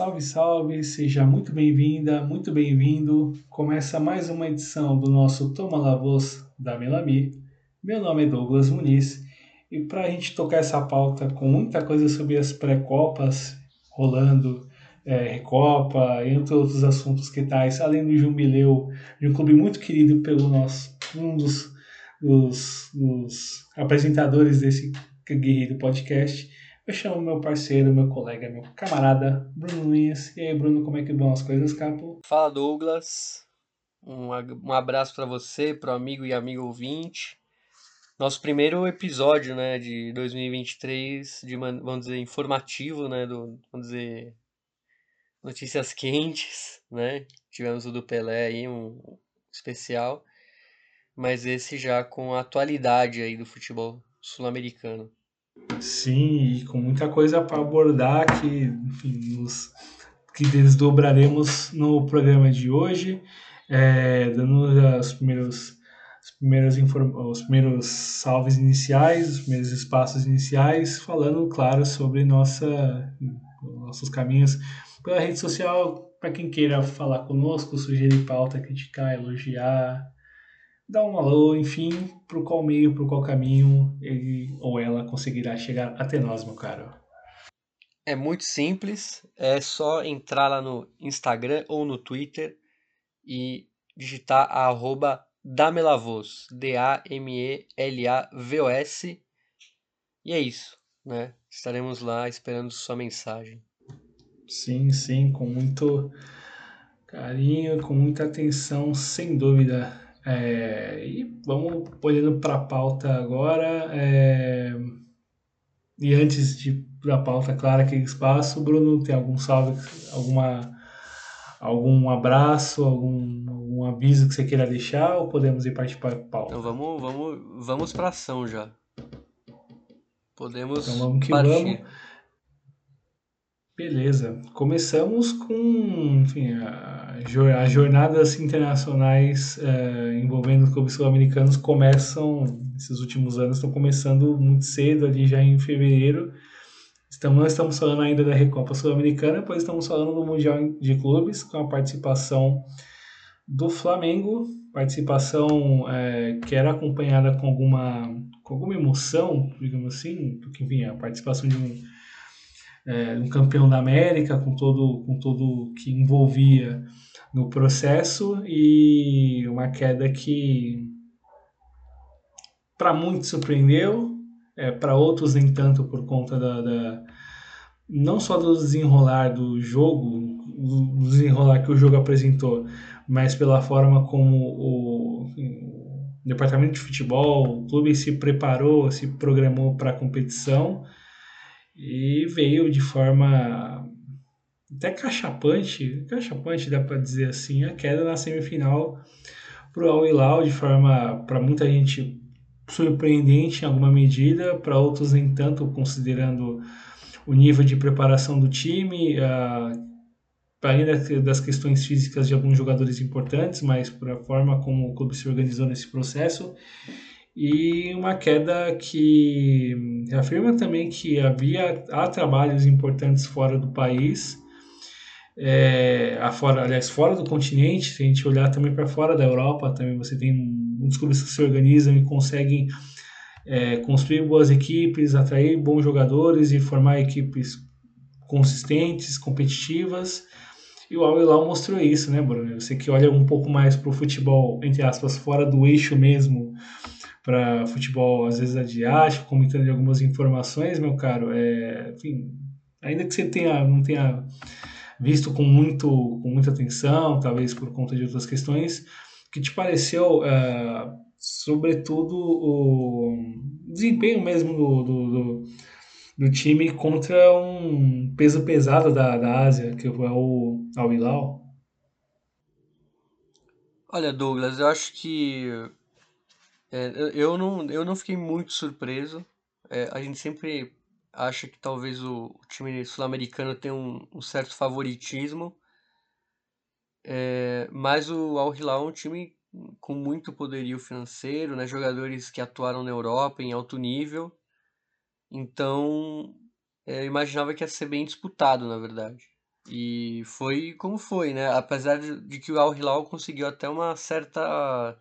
Salve, salve, seja muito bem-vinda, muito bem-vindo. Começa mais uma edição do nosso Toma La Voz da Melami. Meu nome é Douglas Muniz e para a gente tocar essa pauta com muita coisa sobre as pré-copas rolando, é, Recopa, entre outros assuntos que tais, além do jubileu de um clube muito querido pelo nosso, um dos, dos, dos apresentadores desse guerreiro podcast. Eu chamo meu parceiro, meu colega, meu camarada, Bruno Nunes. E aí, Bruno, como é que vão as coisas, capo? Fala, Douglas. Um, um abraço para você, pro amigo e amigo ouvinte. Nosso primeiro episódio, né, de 2023, de, vamos dizer, informativo, né, do, vamos dizer, notícias quentes, né? Tivemos o do Pelé aí, um especial, mas esse já com a atualidade aí do futebol sul-americano. Sim, e com muita coisa para abordar que, enfim, nos, que desdobraremos no programa de hoje, é, dando os primeiros, os, primeiros os primeiros salves iniciais, os primeiros espaços iniciais, falando, claro, sobre nossa, nossos caminhos pela rede social, para quem queira falar conosco, sugerir pauta, criticar, elogiar, dá um alô, enfim, por qual meio, por qual caminho ele ou ela conseguirá chegar até nós, meu caro. É muito simples, é só entrar lá no Instagram ou no Twitter e digitar a arroba Damelavos, D-A-M-E-L-A-V-O-S, e é isso, né? Estaremos lá esperando sua mensagem. Sim, sim, com muito carinho, com muita atenção, sem dúvida. É, e vamos olhando para a pauta agora. É, e antes de da pauta, claro, aquele espaço, Bruno, tem algum salve, alguma, algum abraço, algum, algum aviso que você queira deixar ou podemos ir para a pauta? Então vamos, vamos, vamos para ação já. Podemos então vamos que partir. vamos. Beleza. Começamos com enfim, as jornadas internacionais uh, envolvendo clubes sul-americanos começam, esses últimos anos estão começando muito cedo, ali já em fevereiro. Estamos, não estamos falando ainda da Recopa Sul-Americana, pois estamos falando do Mundial de Clubes, com a participação do Flamengo, participação é, que era acompanhada com alguma, com alguma emoção, digamos assim, porque enfim, a participação de um é, um campeão da América, com todo com tudo que envolvia no processo e uma queda que para muitos surpreendeu, é, para outros nem tanto por conta da, da, não só do desenrolar do jogo, do desenrolar que o jogo apresentou, mas pela forma como o, o departamento de futebol, o clube se preparou, se programou para a competição e veio de forma até cachapante, cachapante dá para dizer assim, a queda na semifinal para o Al Hilal de forma para muita gente surpreendente em alguma medida, para outros nem tanto, considerando o nível de preparação do time, para além das questões físicas de alguns jogadores importantes, mas por a forma como o clube se organizou nesse processo e uma queda que afirma também que havia há trabalhos importantes fora do país, é, fora, aliás, fora do continente, se a gente olhar também para fora da Europa, também você tem muitos clubes que se organizam e conseguem é, construir boas equipes, atrair bons jogadores e formar equipes consistentes, competitivas. E o Al Hilal mostrou isso, né, Bruno? Você que olha um pouco mais para o futebol, entre aspas, fora do eixo mesmo, para futebol, às vezes asiático, comentando de algumas informações, meu caro, é, enfim, ainda que você tenha, não tenha visto com, muito, com muita atenção, talvez por conta de outras questões, que te pareceu, é, sobretudo, o desempenho mesmo do, do, do, do, time contra um peso pesado da, da Ásia, que é o Al Hilal? Olha, Douglas, eu acho que é, eu, não, eu não fiquei muito surpreso. É, a gente sempre acha que talvez o, time sul-americano tenha um, um, certo favoritismo. É, mas o Al Hilal é um time com muito poderio financeiro, né? jogadores que atuaram na Europa em alto nível. Então, é, eu imaginava que ia ser bem disputado, na verdade. E foi como foi, né? Apesar de, de que o Al Hilal conseguiu até uma certa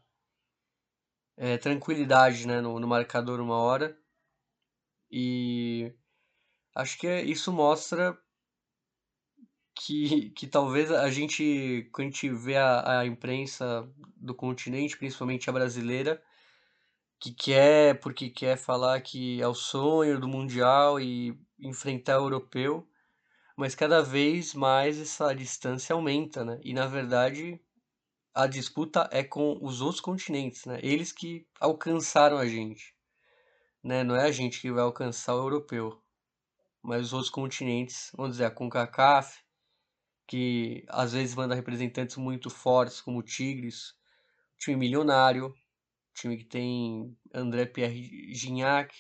é, tranquilidade né, no, no marcador uma hora. E acho que é, isso mostra que, que talvez a gente, quando a gente vê a, a imprensa do continente, principalmente a brasileira, que quer, porque quer falar que é o sonho do Mundial e enfrentar o europeu, mas cada vez mais essa distância aumenta, né? E na verdade a disputa é com os outros continentes, né? Eles que alcançaram a gente, né? Não é a gente que vai alcançar o europeu, mas os outros continentes, vamos dizer, a CONCACAF, que às vezes manda representantes muito fortes, como o Tigres, time milionário, time que tem André Pierre Gignac.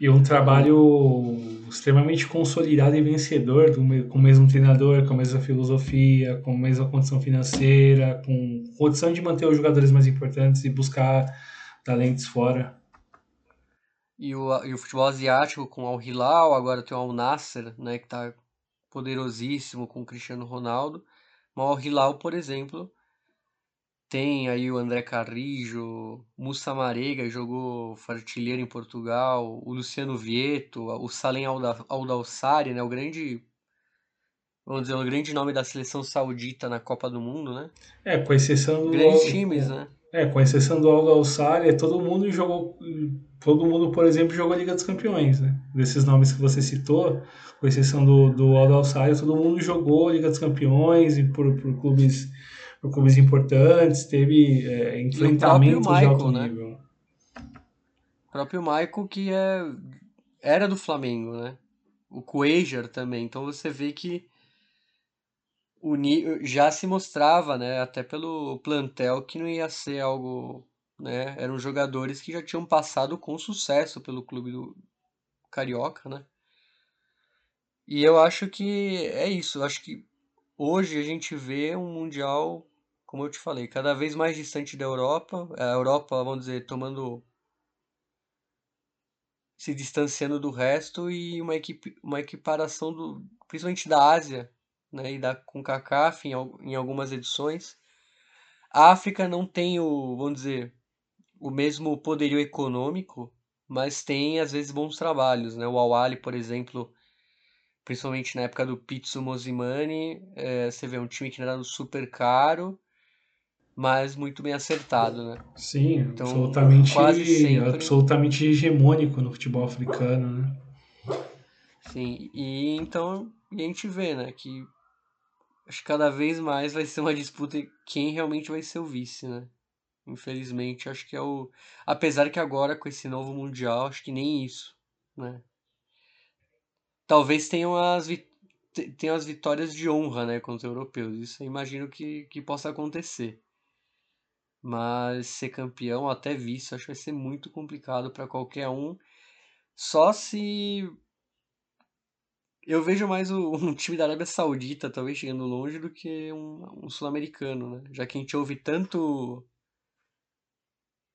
E um trabalho extremamente consolidado e vencedor, com o mesmo treinador, com a mesma filosofia, com a mesma condição financeira, com condição de manter os jogadores mais importantes e buscar talentos fora. E o, e o futebol asiático com Al Hilal, agora tem o Al Nasser, né, que está poderosíssimo com o Cristiano Ronaldo. Mas o Al Hilal, por exemplo, tem aí o André Carrijo, Mussa Marega, jogou artilheiro em Portugal, o Luciano Vieto, o Salem Aldalsari, né, o grande vamos dizer, o grande nome da seleção saudita na Copa do Mundo, né? É, com exceção do Grandes times, né? É, com exceção do Aldalsari, todo mundo jogou todo mundo, por exemplo, jogou a Liga dos Campeões, né? Desses nomes que você citou, com exceção do, do Aldo todo mundo jogou a Liga dos Campeões e por, por clubes por clubes importantes, teve é, enfrentamento de alto né? nível. O próprio Michael que é, era do Flamengo, né? O Cuejar também. Então você vê que o, já se mostrava, né, até pelo plantel, que não ia ser algo né? Eram jogadores que já tinham passado com sucesso pelo clube do Carioca, né? E eu acho que é isso. Eu acho que hoje a gente vê um Mundial, como eu te falei, cada vez mais distante da Europa. A Europa, vamos dizer, tomando. se distanciando do resto e uma, equipe, uma equiparação, do, principalmente da Ásia, né? E da CONCACAF em, em algumas edições. A África não tem o, vamos dizer, o mesmo poderio econômico, mas tem às vezes bons trabalhos, né? O Awali, por exemplo, principalmente na época do Pizzo Mosimani, é, você vê um time que era super caro, mas muito bem acertado, né? Sim, então, absolutamente, sempre... absolutamente hegemônico no futebol africano, né? Sim, e então a gente vê, né, que acho que cada vez mais vai ser uma disputa quem realmente vai ser o vice, né? Infelizmente, acho que é o. Apesar que agora, com esse novo Mundial, acho que nem isso, né? Talvez tenham as, tenham as vitórias de honra, né, contra os europeus. Isso eu imagino que, que possa acontecer. Mas ser campeão, até vice, acho que vai ser muito complicado para qualquer um. Só se. Eu vejo mais um time da Arábia Saudita, talvez chegando longe, do que um, um sul-americano, né? Já que a gente ouve tanto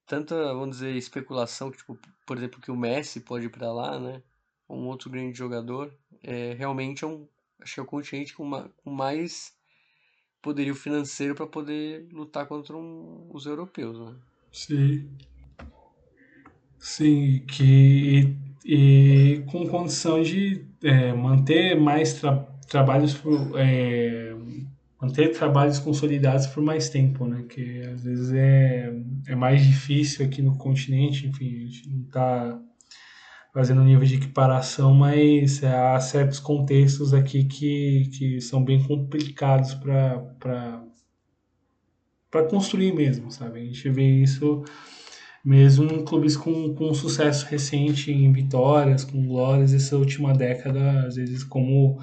tanta, vamos dizer, especulação tipo, por exemplo, que o Messi pode ir para lá, né? Um outro grande jogador. É, realmente é um, acho que é o continente com, uma, com mais poderio financeiro para poder lutar contra um, os europeus, né? Sim. Sim, que e, e com condição de é, manter mais tra trabalhos é, manter trabalhos consolidados por mais tempo, né? Que às vezes é, é mais difícil aqui no continente, enfim, a gente não está fazendo nível de equiparação, mas há certos contextos aqui que, que são bem complicados para construir mesmo, sabe? A gente vê isso mesmo em clubes com, com sucesso recente, em vitórias, com glórias, essa última década, às vezes como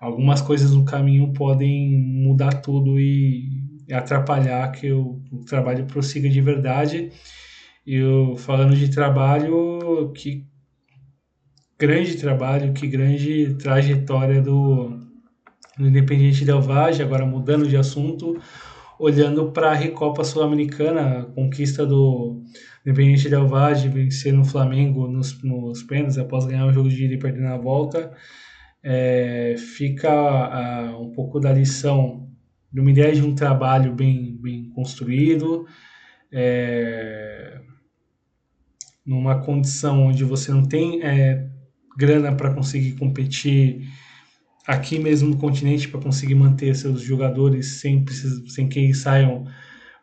algumas coisas no caminho podem mudar tudo e atrapalhar que o, o trabalho prossiga de verdade. E falando de trabalho, que grande trabalho, que grande trajetória do, do Independiente Del Valle, agora mudando de assunto, olhando para a Recopa Sul-Americana, a conquista do Independiente Del Valle, vencer no Flamengo nos, nos pênaltis, após ganhar o jogo de ida e perder na volta, é, fica a, um pouco da lição de uma ideia de um trabalho bem, bem construído, é, numa condição onde você não tem é, grana para conseguir competir aqui mesmo no continente para conseguir manter seus jogadores sem, sem que eles saiam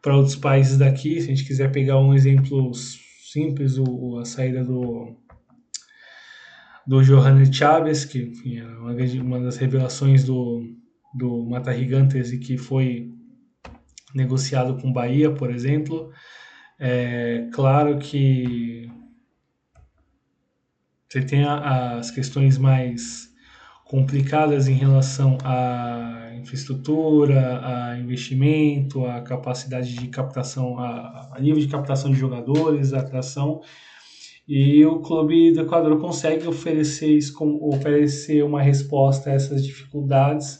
para outros países daqui. Se a gente quiser pegar um exemplo simples, o, a saída do do Johannes Chaves, que enfim, é uma, uma das revelações do, do Mata Gigantes e que foi negociado com Bahia, por exemplo. É claro que você tem as questões mais complicadas em relação à infraestrutura, a investimento, a capacidade de captação, a, a nível de captação de jogadores, a atração. E o clube do Equador consegue oferecer, isso, oferecer uma resposta a essas dificuldades,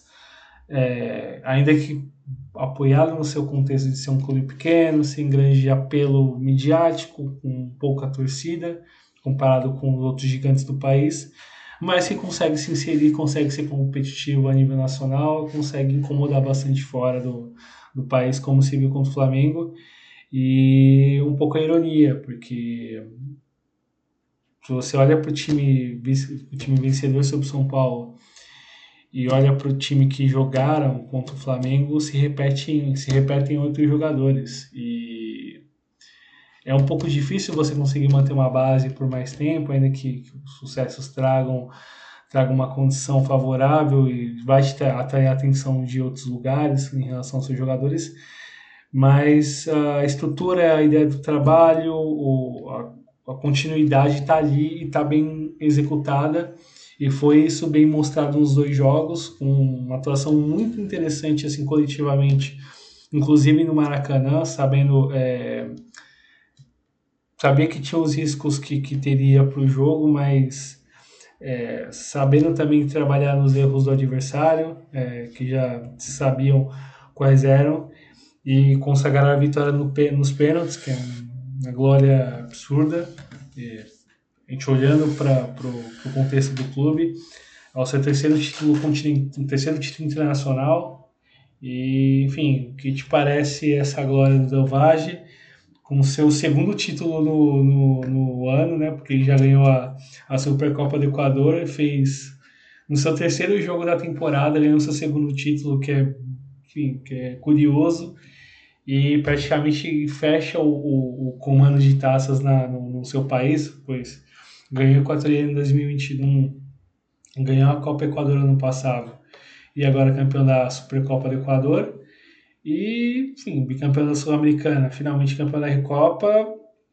é, ainda que apoiado no seu contexto de ser um clube pequeno, sem grande apelo midiático, com pouca torcida, comparado com os outros gigantes do país, mas que consegue se inserir, consegue ser competitivo a nível nacional, consegue incomodar bastante fora do, do país, como se viu contra o Flamengo. E um pouco a ironia, porque se você olha para o time, time vencedor sobre o São Paulo e olha para o time que jogaram contra o Flamengo, se repetem, se repetem outros jogadores. E é um pouco difícil você conseguir manter uma base por mais tempo, ainda que, que os sucessos tragam, tragam uma condição favorável e vai atrair a atenção de outros lugares em relação aos seus jogadores. Mas a estrutura, a ideia do trabalho, o, a a continuidade está ali e está bem executada. E foi isso bem mostrado nos dois jogos, com uma atuação muito interessante assim coletivamente, inclusive no Maracanã, sabendo é, sabia que tinha os riscos que, que teria para o jogo, mas é, sabendo também trabalhar nos erros do adversário, é, que já sabiam quais eram, e consagrar a vitória no, nos pênaltis, que é uma glória absurda. E a gente olhando para o contexto do clube, ao seu terceiro título terceiro título internacional. E, enfim, o que te parece essa glória do Delvage com seu segundo título no, no, no, ano, né? Porque ele já ganhou a, a Supercopa do Equador e fez no seu terceiro jogo da temporada, ganhou seu segundo título, que é, enfim, que é curioso e praticamente fecha o, o, o comando de taças na, no, no, seu país, pois ganhou o Equatoriano em 2021, ganhou a Copa Equador ano passado e agora campeão da Supercopa do Equador e, enfim, bicampeão da Sul-Americana, finalmente campeão da Recopa,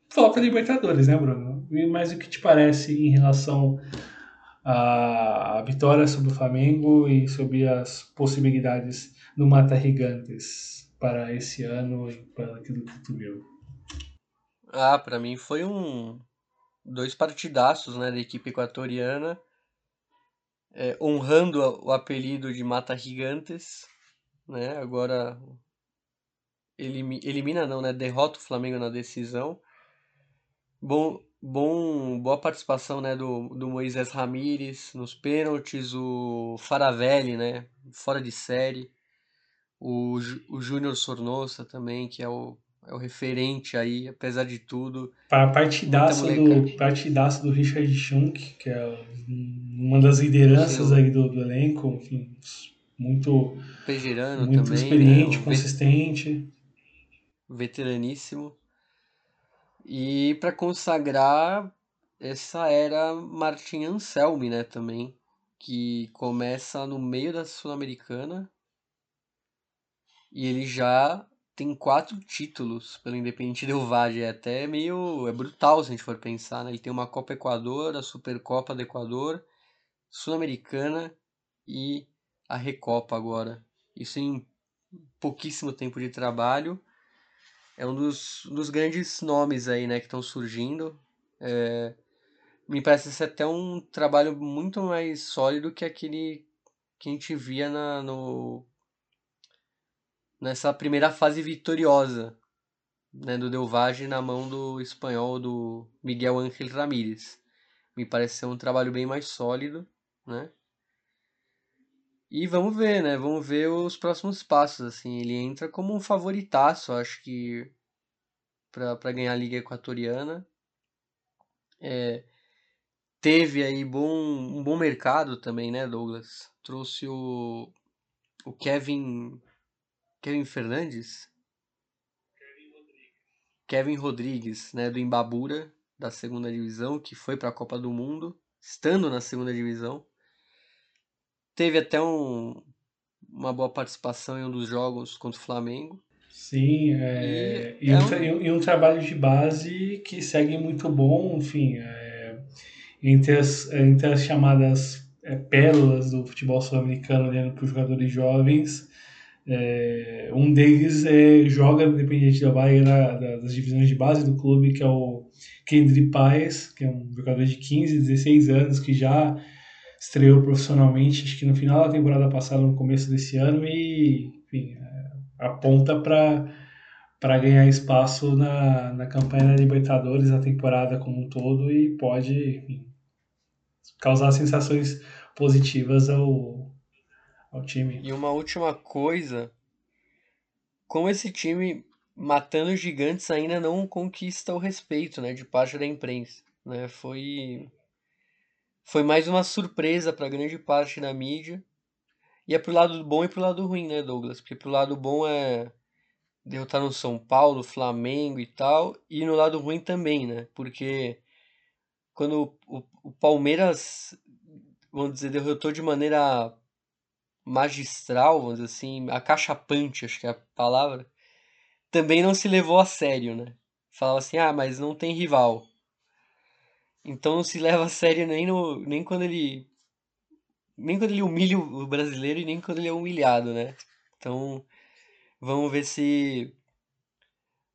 falta Libertadores, né, Bruno? E mais o que te parece em relação à vitória sobre o Flamengo e sobre as possibilidades do Mata Gigantes? para esse ano e para aquilo que tu viu? Ah, para mim foi um dois partidaços, né, da equipe equatoriana, é, honrando o apelido de Mata Gigantes, né? Agora elimina não, né? Derrota o Flamengo na decisão. Bom, bom, boa participação, né, do, do Moisés Ramírez nos pênaltis, o Faravelli, né, fora de série o, o Júnior Sornosa também, que é o, é o referente aí, apesar de tudo. Para partidaço do, partidaço do Richard Schunk, que é uma das lideranças aí do, do elenco, enfim, muito, muito também, experiente, né? consistente. Veteraníssimo. E para consagrar essa era Martin Anselmi, né, também, que começa no meio da Sul-Americana e ele já tem quatro títulos pelo Independiente Del Valle. É até meio. É brutal se a gente for pensar, né? Ele tem uma Copa Equador, a Supercopa do Equador, Sul-Americana e a Recopa agora. Isso em pouquíssimo tempo de trabalho. É um dos, dos grandes nomes aí, né, que estão surgindo. É, me parece ser até um trabalho muito mais sólido que aquele que a gente via na, no nessa primeira fase vitoriosa né, do Del Valle na mão do espanhol do Miguel Ángel Ramírez. Me parece ser um trabalho bem mais sólido, né? E vamos ver, né? Vamos ver os próximos passos, assim. Ele entra como um favoritaço, acho que para ganhar a Liga Equatoriana. É, teve aí bom, um bom mercado também, né, Douglas? Trouxe o, o Kevin Kevin Fernandes? Kevin Rodrigues. Kevin Rodrigues, né, do Imbabura, da segunda divisão, que foi para a Copa do Mundo, estando na segunda divisão. Teve até um, uma boa participação em um dos jogos contra o Flamengo. Sim, é, e, e, é um, e, um, trabalho de base que segue muito bom, enfim, é, entre, as, entre as chamadas é, pérolas do futebol sul-americano, olhando para os jogadores jovens, é, um deles é, joga no Independiente da Bahia da, das divisões de base do clube, que é o Kendry Paes, que é um jogador de 15, 16 anos, que já estreou profissionalmente, acho que no final da temporada passada, no começo desse ano, e enfim, é, aponta para ganhar espaço na, na campanha da Libertadores, a temporada como um todo, e pode enfim, causar sensações positivas ao, ao time. E uma última coisa, como esse time matando gigantes ainda não conquista o respeito, né, de parte da imprensa, né? Foi foi mais uma surpresa para grande parte da mídia. E é pro lado bom e pro lado ruim, né, Douglas? Porque pro lado bom é derrotar no São Paulo, Flamengo e tal, e no lado ruim também, né? Porque quando o, o Palmeiras, vamos dizer, derrotou de maneira magistral, vamos dizer assim, acachapante, acho que é a palavra, também não se levou a sério, né? Falava assim, ah, mas não tem rival. Então não se leva a sério nem, no, nem quando ele. Nem quando ele humilha o brasileiro e nem quando ele é humilhado, né? Então vamos ver se.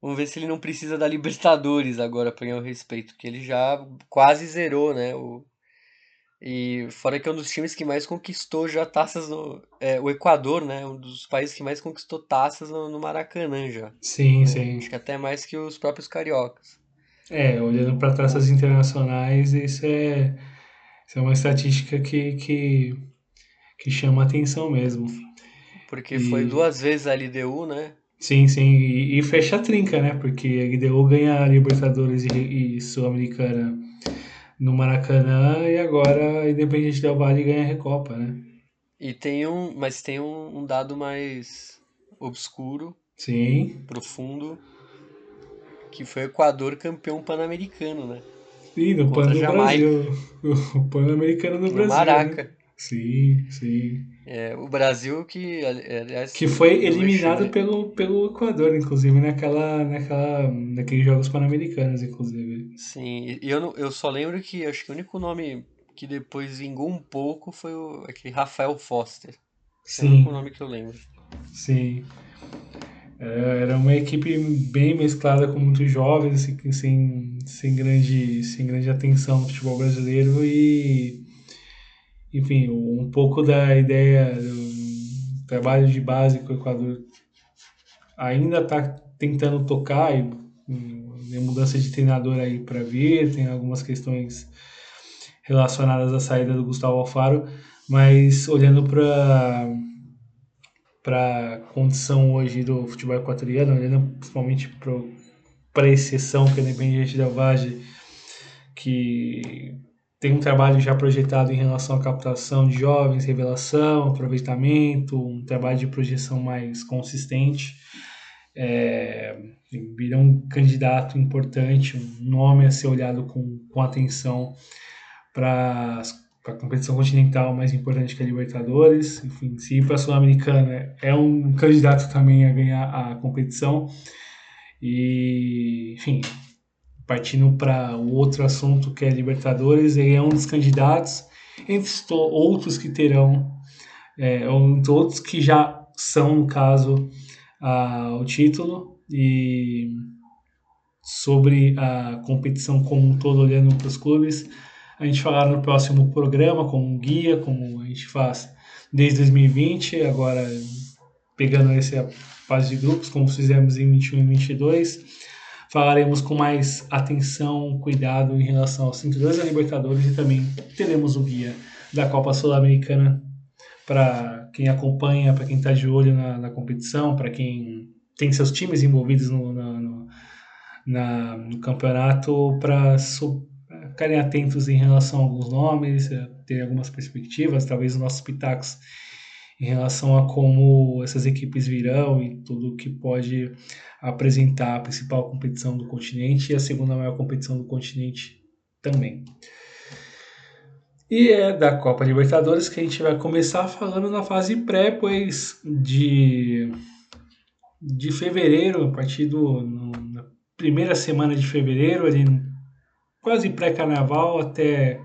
Vamos ver se ele não precisa da Libertadores agora para ganhar o respeito, porque ele já quase zerou, né? O, e fora que é um dos times que mais conquistou já taças no. É, o Equador, né? Um dos países que mais conquistou taças no, no Maracanã já. Sim, sim. Acho que até mais que os próprios cariocas. É, olhando para taças internacionais, isso é, isso é uma estatística que, que, que chama atenção mesmo. Porque e... foi duas vezes a LDU, né? Sim, sim, e, e fecha a trinca, né? Porque a LDU ganha a Libertadores e, e Sul-Americana no Maracanã e agora a Independente Del Valle ganha a Recopa, né? E tem um, mas tem um, um dado mais obscuro, sim, profundo, que foi o Equador campeão pan-americano, né? Sim, no Pan do Brasil. O Pan-Americano no, no Brasil. Maraca. Né? Sim, sim. É, o Brasil que, aliás, que foi eliminado pelo, pelo Equador, inclusive, naquela, naquela, naqueles Jogos Pan-Americanos, inclusive. Sim, e eu, eu só lembro que acho que o único nome que depois vingou um pouco foi o, aquele Rafael Foster. Sim. É o único nome que eu lembro. Sim. É, era uma equipe bem mesclada com muitos jovens, assim, sem, sem, grande, sem grande atenção no futebol brasileiro e enfim, um pouco da ideia do trabalho de base que o Equador ainda está tentando tocar e tem mudança de treinador aí para vir, tem algumas questões relacionadas à saída do Gustavo Alfaro, mas olhando para para a condição hoje do futebol equatoriano, olhando principalmente para a exceção que é o Independiente Del que tem um trabalho já projetado em relação à captação de jovens, revelação, aproveitamento, um trabalho de projeção mais consistente. É, vira um candidato importante, um nome a ser olhado com, com atenção para a competição continental mais importante que a Libertadores. Enfim, se para a Sul-Americana, é um candidato também a ganhar a competição. E, enfim, partindo para o outro assunto que é Libertadores, ele é um dos candidatos, entre outros que terão, é, entre outros que já são, no caso, a, o título, e sobre a competição como um todo, olhando para os clubes, a gente falará no próximo programa, como um guia, como a gente faz desde 2020, agora pegando essa fase de grupos, como fizemos em 21 e 22. Falaremos com mais atenção, cuidado em relação aos cinturões da Libertadores e também teremos o guia da Copa Sul-Americana para quem acompanha, para quem está de olho na, na competição, para quem tem seus times envolvidos no, no, na, no campeonato, para ficarem atentos em relação a alguns nomes, eh, ter algumas perspectivas, talvez os nossos pitacos em relação a como essas equipes virão e tudo que pode apresentar a principal competição do continente e a segunda maior competição do continente também. E é da Copa Libertadores que a gente vai começar falando na fase pré, pois de, de fevereiro, a partir do, no, na primeira semana de fevereiro, ali quase pré-carnaval até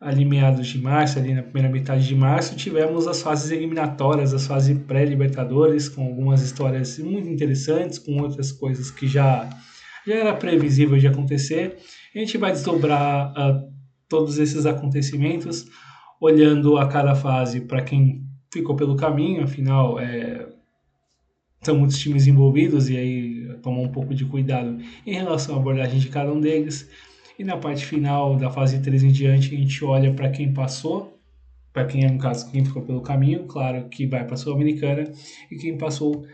ali meados de março, ali na primeira metade de março, tivemos as fases eliminatórias, as fases pré-libertadores, com algumas histórias muito interessantes, com outras coisas que já, já era previsível de acontecer. A gente vai desdobrar uh, todos esses acontecimentos, olhando a cada fase para quem ficou pelo caminho, afinal, é, são muitos times envolvidos e aí tomar um pouco de cuidado em relação à abordagem de cada um deles. E na parte final da fase 3 em diante, a gente olha para quem passou, para quem é, no caso, quem ficou pelo caminho, claro que vai para a Sul-Americana, e quem passou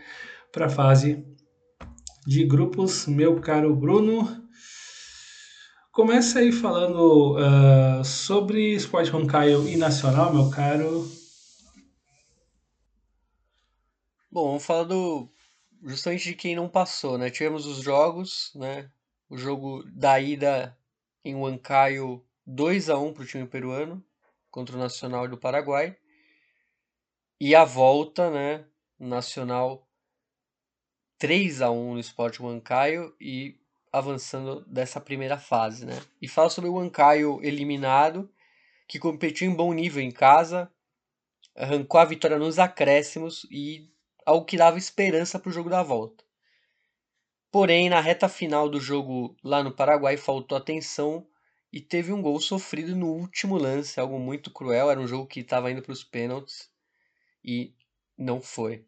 para a fase de grupos. Meu caro Bruno, começa aí falando uh, sobre Esporte Roncaio e Nacional, meu caro. Bom, vamos falar do justamente de quem não passou, né? Tivemos os jogos, né? O jogo da ida em Huancayo 2 a 1 para o time peruano contra o Nacional do Paraguai. E a volta, né, Nacional 3 a 1 no Sport Huancayo e avançando dessa primeira fase, né? E fala sobre o Huancayo eliminado, que competiu em bom nível em casa, arrancou a vitória nos acréscimos e algo que dava esperança para o jogo da volta. Porém, na reta final do jogo lá no Paraguai faltou atenção e teve um gol sofrido no último lance, algo muito cruel. Era um jogo que estava indo para os pênaltis e não foi.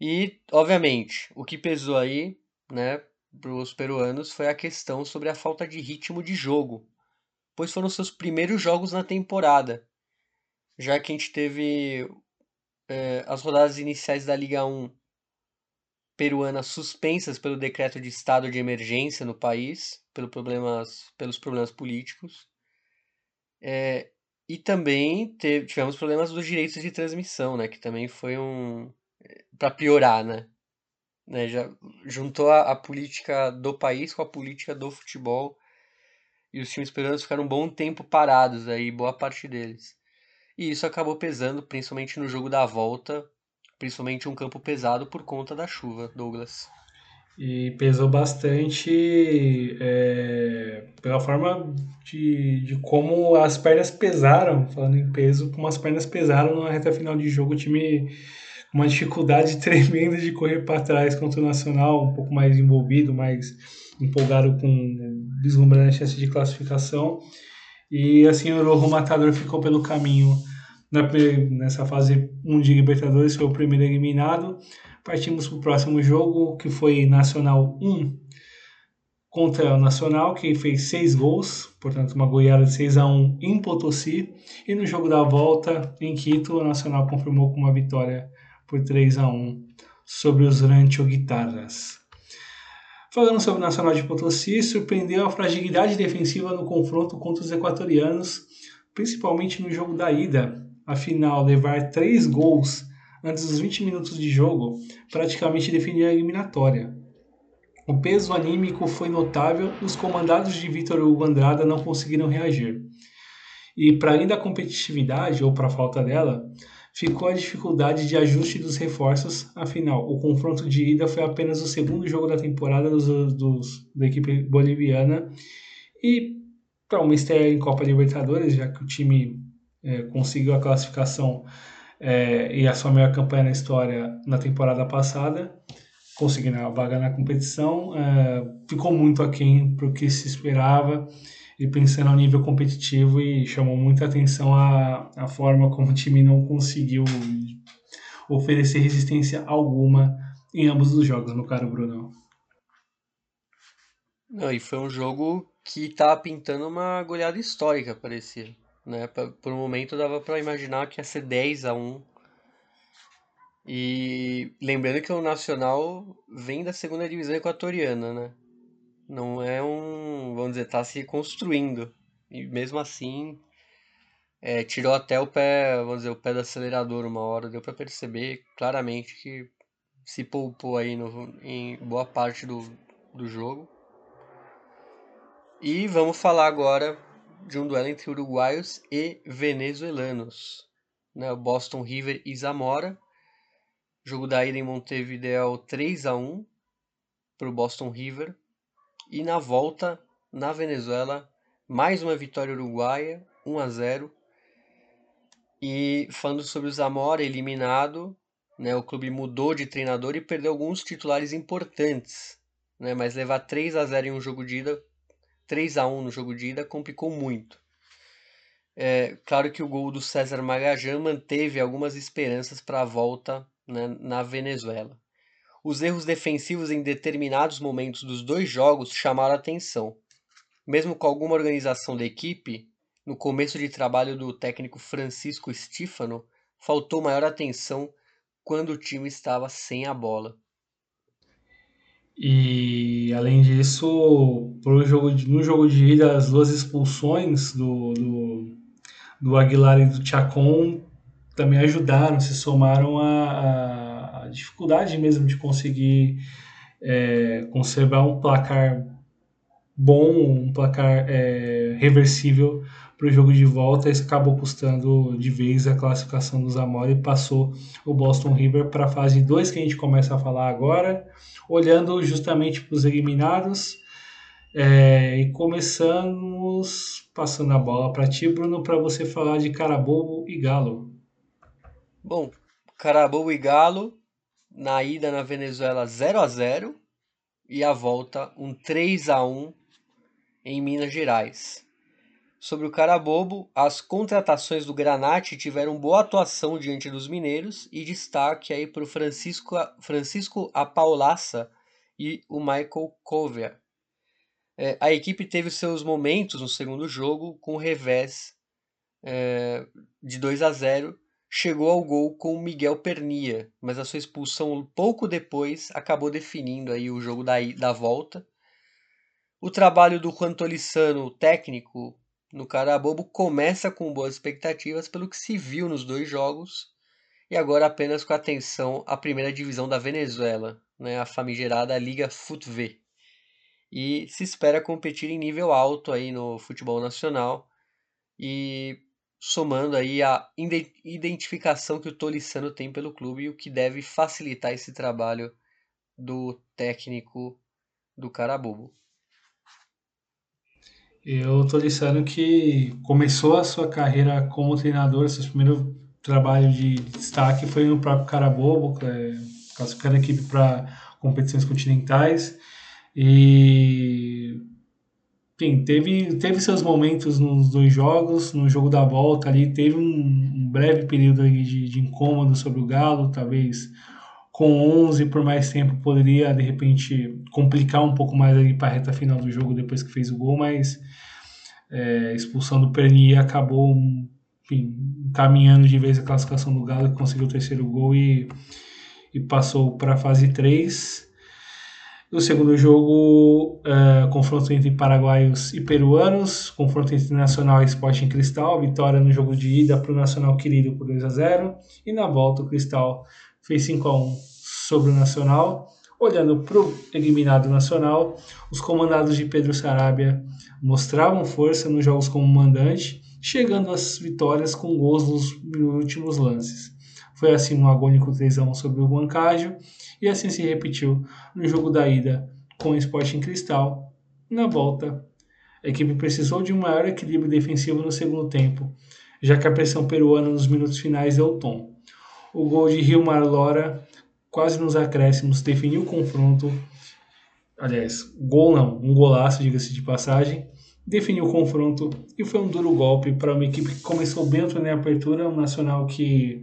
E, obviamente, o que pesou aí, né, para os peruanos foi a questão sobre a falta de ritmo de jogo, pois foram seus primeiros jogos na temporada, já que a gente teve é, as rodadas iniciais da Liga 1 peruanas suspensas pelo decreto de estado de emergência no país, pelo problemas, pelos problemas políticos. É, e também teve, tivemos problemas dos direitos de transmissão, né, que também foi um é, para piorar, né? né? Já juntou a, a, política do país com a política do futebol e os times peruanos ficaram um bom tempo parados aí, boa parte deles. E isso acabou pesando, principalmente no jogo da volta, principalmente um campo pesado por conta da chuva, Douglas. E pesou bastante é, pela forma de, de como as pernas pesaram, falando em peso, como as pernas pesaram na reta final de jogo, o time uma dificuldade tremenda de correr para trás contra o Nacional, um pouco mais envolvido, mais empolgado com deslumbrante chance de classificação. E assim o Rojo Matador ficou pelo caminho nessa fase 1 de Libertadores, foi o primeiro eliminado. Partimos para o próximo jogo, que foi Nacional 1 contra o Nacional, que fez 6 gols, portanto uma goiada de 6 a 1 em Potosí. E no jogo da volta, em Quito, o Nacional confirmou com uma vitória por 3 a 1 sobre os Rancho Guitarras. Falando sobre o Nacional de Potosí, surpreendeu a fragilidade defensiva no confronto contra os equatorianos, principalmente no jogo da ida, afinal, levar três gols antes dos 20 minutos de jogo praticamente definiu a eliminatória. O peso anímico foi notável e os comandados de Vitor Hugo Andrada não conseguiram reagir. E para além da competitividade, ou para falta dela, ficou a dificuldade de ajuste dos reforços, afinal, o confronto de ida foi apenas o segundo jogo da temporada dos, dos da equipe boliviana e para uma estreia em Copa Libertadores, já que o time é, conseguiu a classificação é, e a sua melhor campanha na história na temporada passada, conseguindo a vaga na competição, é, ficou muito aquém para o que se esperava e pensando ao nível competitivo e chamou muita atenção a, a forma como o time não conseguiu oferecer resistência alguma em ambos os jogos, meu caro Bruno. Não, e foi um jogo que tava pintando uma goleada histórica, parecia. Né? Por um momento dava para imaginar que ia ser 10 a 1 e lembrando que o Nacional vem da segunda divisão equatoriana, né? Não é um, vamos dizer, tá se reconstruindo. E mesmo assim, é, tirou até o pé, vamos dizer, o pé do acelerador uma hora. Deu para perceber claramente que se poupou aí no, em boa parte do, do jogo. E vamos falar agora de um duelo entre uruguaios e venezuelanos. Né? O Boston River e Zamora Jogo da ida em Montevideo 3 a 1 para o Boston River. E na volta, na Venezuela, mais uma vitória uruguaia, 1 a 0 E falando sobre o Zamora, eliminado, né, o clube mudou de treinador e perdeu alguns titulares importantes. Né, mas levar 3 a 0 em um jogo de ida, 3 a 1 no jogo de ida, complicou muito. É, claro que o gol do César Magajan manteve algumas esperanças para a volta né, na Venezuela. Os erros defensivos em determinados momentos dos dois jogos chamaram atenção. Mesmo com alguma organização da equipe, no começo de trabalho do técnico Francisco Stefano, faltou maior atenção quando o time estava sem a bola. E além disso, pro jogo de, no jogo de ida, as duas expulsões do, do, do Aguilar e do Chacon também ajudaram, se somaram à, dificuldade mesmo de conseguir é, conservar um placar bom, um placar é, reversível para o jogo de volta. Isso acabou custando de vez a classificação do Zamora e passou o Boston River para a fase 2, que a gente começa a falar agora, olhando justamente para os eliminados. É, e começamos passando a bola para ti, Bruno, para você falar de Carabobo e Galo. Bom, Carabobo e Galo, na ida na Venezuela 0 a 0 e a volta um 3 a 1 em Minas Gerais. Sobre o Carabobo, as contratações do Granate tiveram boa atuação diante dos mineiros e destaque aí para o Francisco, Francisco Apaulaça e o Michael Cover. É, a equipe teve seus momentos no segundo jogo com revés é, de 2 a 0 chegou ao gol com Miguel Pernia, mas a sua expulsão pouco depois acabou definindo aí o jogo da, da volta. O trabalho do Juan Tolissano, técnico no Carabobo, começa com boas expectativas pelo que se viu nos dois jogos e agora apenas com atenção à primeira divisão da Venezuela, né, a famigerada Liga FUTV. E se espera competir em nível alto aí no futebol nacional e somando aí a identificação que o Tolissano tem pelo clube e o que deve facilitar esse trabalho do técnico do Carabobo. E o Tolissano que começou a sua carreira como treinador, seu primeiro trabalho de destaque foi no próprio Carabobo, é, classificando a equipe para competições continentais. E Sim, teve, teve seus momentos nos dois jogos, no jogo da volta ali, teve um, um breve período de, de incômodo sobre o Galo, talvez com 11 por mais tempo poderia de repente complicar um pouco mais ali para a reta final do jogo depois que fez o gol, mas é, expulsão do Pernier acabou enfim, encaminhando de vez a classificação do Galo, que conseguiu o terceiro gol e, e passou para a fase 3. No segundo jogo, uh, confronto entre paraguaios e peruanos, confronto entre Nacional e Sporting Cristal, vitória no jogo de ida para o Nacional querido por 2 a 0 e na volta o Cristal fez 5 a 1 sobre o Nacional. Olhando para o eliminado Nacional, os comandados de Pedro Sarabia mostravam força nos jogos como mandante, chegando às vitórias com gols nos últimos lances. Foi assim um agônico 3 a 1 sobre o Huancajo e assim se repetiu no jogo da ida com o Sporting Cristal. Na volta, a equipe precisou de um maior equilíbrio defensivo no segundo tempo, já que a pressão peruana nos minutos finais deu tom. O gol de Rio Marlora, quase nos acréscimos, definiu o confronto. Aliás, gol não, um golaço, diga-se de passagem. Definiu o confronto e foi um duro golpe para uma equipe que começou bem a apertura, um nacional que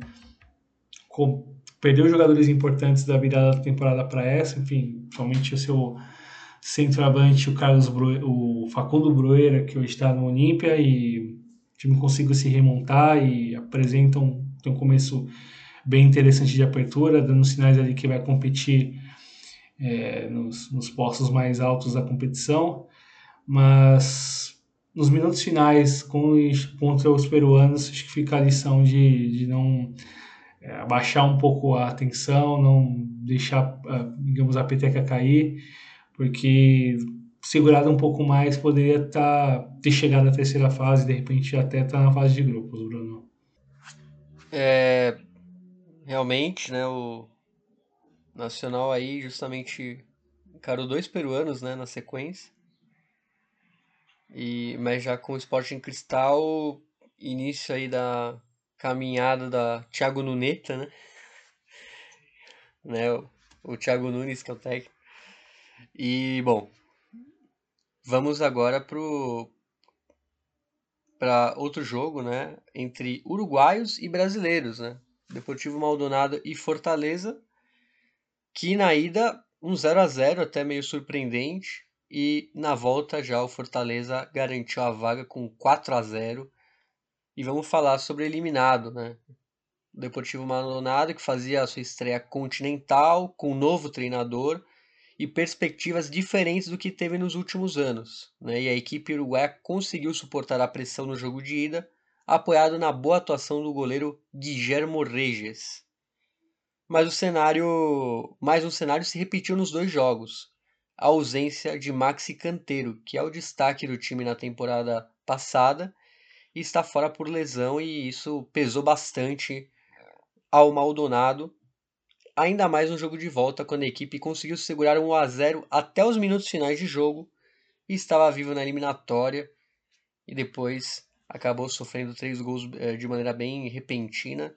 perdeu jogadores importantes da virada da temporada para essa, enfim, somente o seu centroavante, o Carlos o Facundo Brueira, que hoje está no Olímpia, e o time conseguiu se remontar e apresenta um, um começo bem interessante de abertura, dando sinais ali que vai competir é, nos, nos postos mais altos da competição, mas nos minutos finais com, contra os peruanos, acho que fica a lição de, de não é, abaixar um pouco a atenção, não deixar, digamos, a peteca cair, porque segurado um pouco mais poderia tá, ter chegado à terceira fase, de repente até estar tá na fase de grupos, Bruno. É, realmente, né, o Nacional aí justamente encarou dois peruanos, né, na sequência. E, mas já com o Sporting Cristal, início aí da caminhada da Thiago Nuneta, né? né? O, o Thiago Nunes, que é o técnico. E, bom, vamos agora pro para outro jogo, né, entre uruguaios e brasileiros, né? Deportivo Maldonado e Fortaleza, que na ida um 0 a 0 até meio surpreendente, e na volta já o Fortaleza garantiu a vaga com 4 a 0 e vamos falar sobre eliminado, né? O Deportivo Maldonado que fazia a sua estreia continental com um novo treinador e perspectivas diferentes do que teve nos últimos anos, né? E a equipe uruguaia conseguiu suportar a pressão no jogo de ida, apoiado na boa atuação do goleiro Guillermo Reges. Mas o cenário, mais um cenário se repetiu nos dois jogos a ausência de Maxi Canteiro, que é o destaque do time na temporada passada, e está fora por lesão e isso pesou bastante ao Maldonado, ainda mais no jogo de volta quando a equipe conseguiu segurar um 1 a 0 até os minutos finais de jogo e estava vivo na eliminatória e depois acabou sofrendo três gols eh, de maneira bem repentina.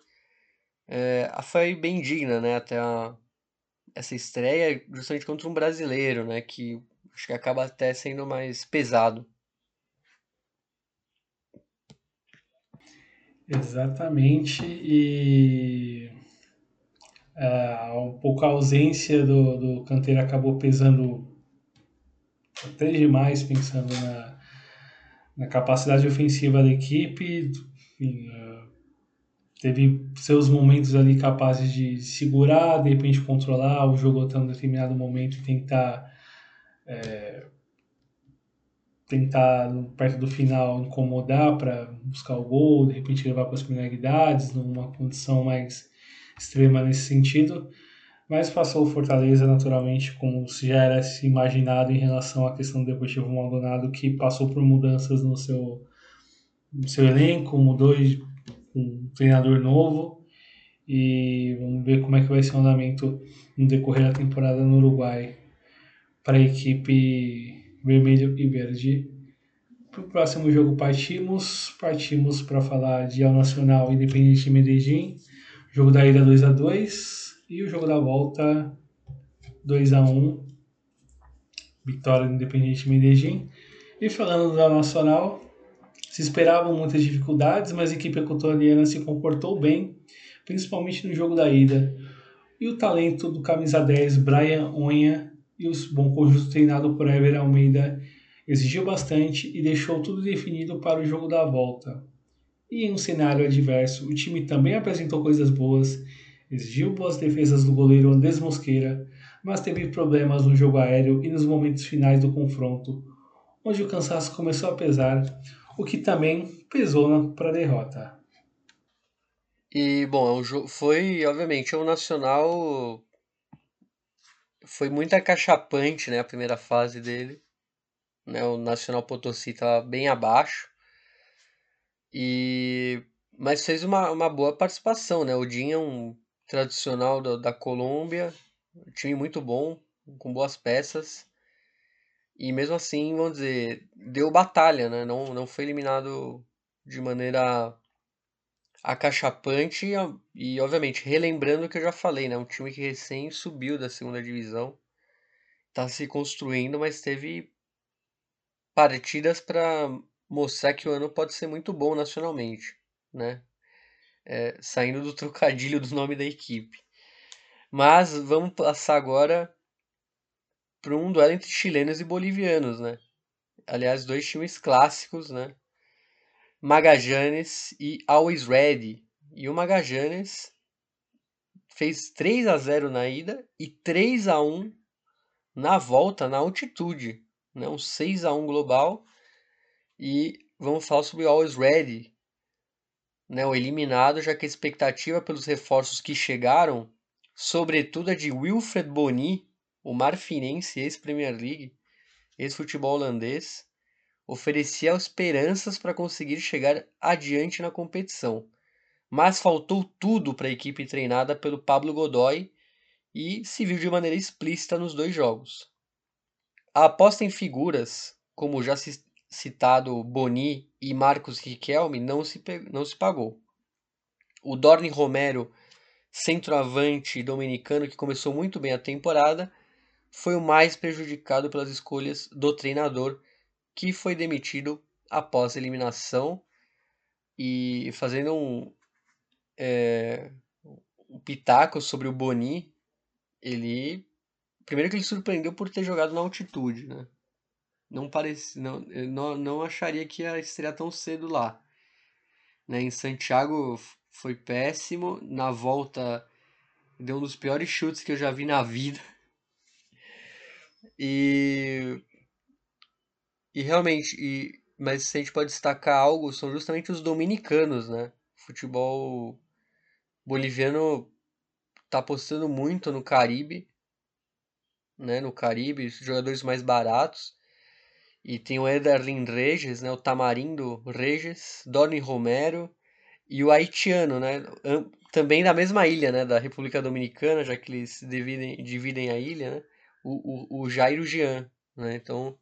É, foi bem digna, né, até a, essa estreia justamente contra um brasileiro, né? Que acho que acaba até sendo mais pesado. Exatamente, e uh, um pouco a ausência do, do canteiro acabou pesando até demais, pensando na, na capacidade ofensiva da equipe. Enfim, uh, teve seus momentos ali capazes de segurar, de repente controlar o jogo até um determinado momento e tentar é, tentar perto do final incomodar para buscar o gol, de repente levar para as penalidades, numa condição mais extrema nesse sentido. Mas passou o Fortaleza naturalmente como se já era se imaginado em relação à questão do Deportivo Maldonado, que passou por mudanças no seu, no seu elenco, mudou de um treinador novo. E vamos ver como é que vai ser o andamento no decorrer da temporada no Uruguai para a equipe vermelho e verde. Para o próximo jogo partimos, partimos para falar de Al Nacional Independente de Medellín, jogo da ida 2 a 2 e o jogo da volta 2 a 1 vitória do Independente de Medellín. E falando do Al Nacional, se esperavam muitas dificuldades, mas a equipe equatoriana se comportou bem, principalmente no jogo da ida. E o talento do camisa 10 Brian Onha e o bom conjunto treinado por Ever Almeida exigiu bastante e deixou tudo definido para o jogo da volta. E em um cenário adverso, o time também apresentou coisas boas, exigiu boas defesas do goleiro Andrés Mosqueira, mas teve problemas no jogo aéreo e nos momentos finais do confronto, onde o cansaço começou a pesar, o que também pesou para a derrota. E, bom, é foi, obviamente, o Nacional foi muito acachapante, né, a primeira fase dele. Né, o Nacional Potosí estava bem abaixo. E mas fez uma, uma boa participação, né? O Dinho é um tradicional da, da Colômbia, um time muito bom, com boas peças. E mesmo assim, vamos dizer, deu batalha, né? Não, não foi eliminado de maneira acachapante e, obviamente, relembrando o que eu já falei, né? Um time que recém subiu da segunda divisão, tá se construindo, mas teve partidas para mostrar que o ano pode ser muito bom nacionalmente, né? É, saindo do trocadilho do nome da equipe. Mas vamos passar agora para um duelo entre chilenos e bolivianos, né? Aliás, dois times clássicos, né? Magallanes e Always Ready. E o Magallanes fez 3 a 0 na ida e 3 a 1 na volta, na altitude. Né? Um 6 a 1 global. E vamos falar sobre o Always Ready, né? o eliminado, já que a expectativa pelos reforços que chegaram, sobretudo a de Wilfred Boni, o marfinense ex-Premier League, ex-futebol holandês, oferecia esperanças para conseguir chegar adiante na competição. Mas faltou tudo para a equipe treinada pelo Pablo Godoy e se viu de maneira explícita nos dois jogos. A aposta em figuras, como já citado Boni e Marcos Riquelme, não se, não se pagou. O Dorni Romero, centroavante dominicano que começou muito bem a temporada, foi o mais prejudicado pelas escolhas do treinador que foi demitido após a eliminação e fazendo um, é, um pitaco sobre o Boni, ele primeiro que ele surpreendeu por ter jogado na altitude, né? Não parece, não, não, não acharia que ia estrear tão cedo lá. Né? Em Santiago foi péssimo, na volta deu um dos piores chutes que eu já vi na vida. E e realmente, e, mas se a gente pode destacar algo, são justamente os dominicanos, né? O futebol boliviano tá apostando muito no Caribe, né? No Caribe, jogadores mais baratos. E tem o Ederlin Regis, né? O Tamarindo Regis, Dorni Romero e o haitiano, né? Também da mesma ilha, né? Da República Dominicana, já que eles dividem, dividem a ilha, né? O, o, o Jairo Jean, né? Então,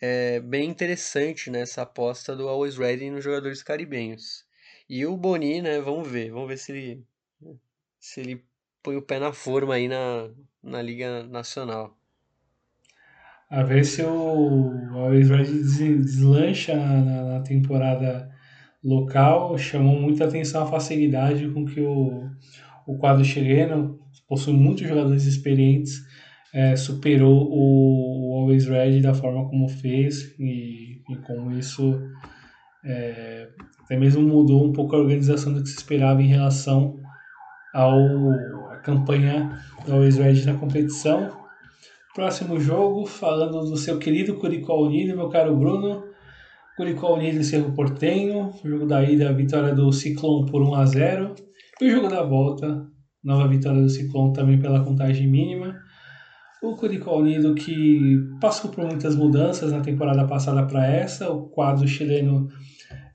é bem interessante né, aposta do Always Ready nos jogadores caribenhos. E o Boni, né, vamos ver, vamos ver se ele se ele põe o pé na forma aí na, na Liga Nacional. A ver se o Always Ready deslancha na, na temporada local. Chamou muita atenção a facilidade com que o, o quadro chileno possui muitos jogadores experientes é, superou o Always Ready da forma como fez e, e isso é, até mesmo mudou um pouco a organização do que se esperava em relação ao a campanha do Always Ready na competição. Próximo jogo, falando do seu querido Curicó Unido, meu caro Bruno. Curicó Unido e Cerro Portenho. Jogo da ida, vitória do Ciclone por 1 a 0 E o jogo da volta, nova vitória do Ciclone também pela contagem mínima. O Curicó Unido que passou por muitas mudanças na temporada passada para essa, o quadro chileno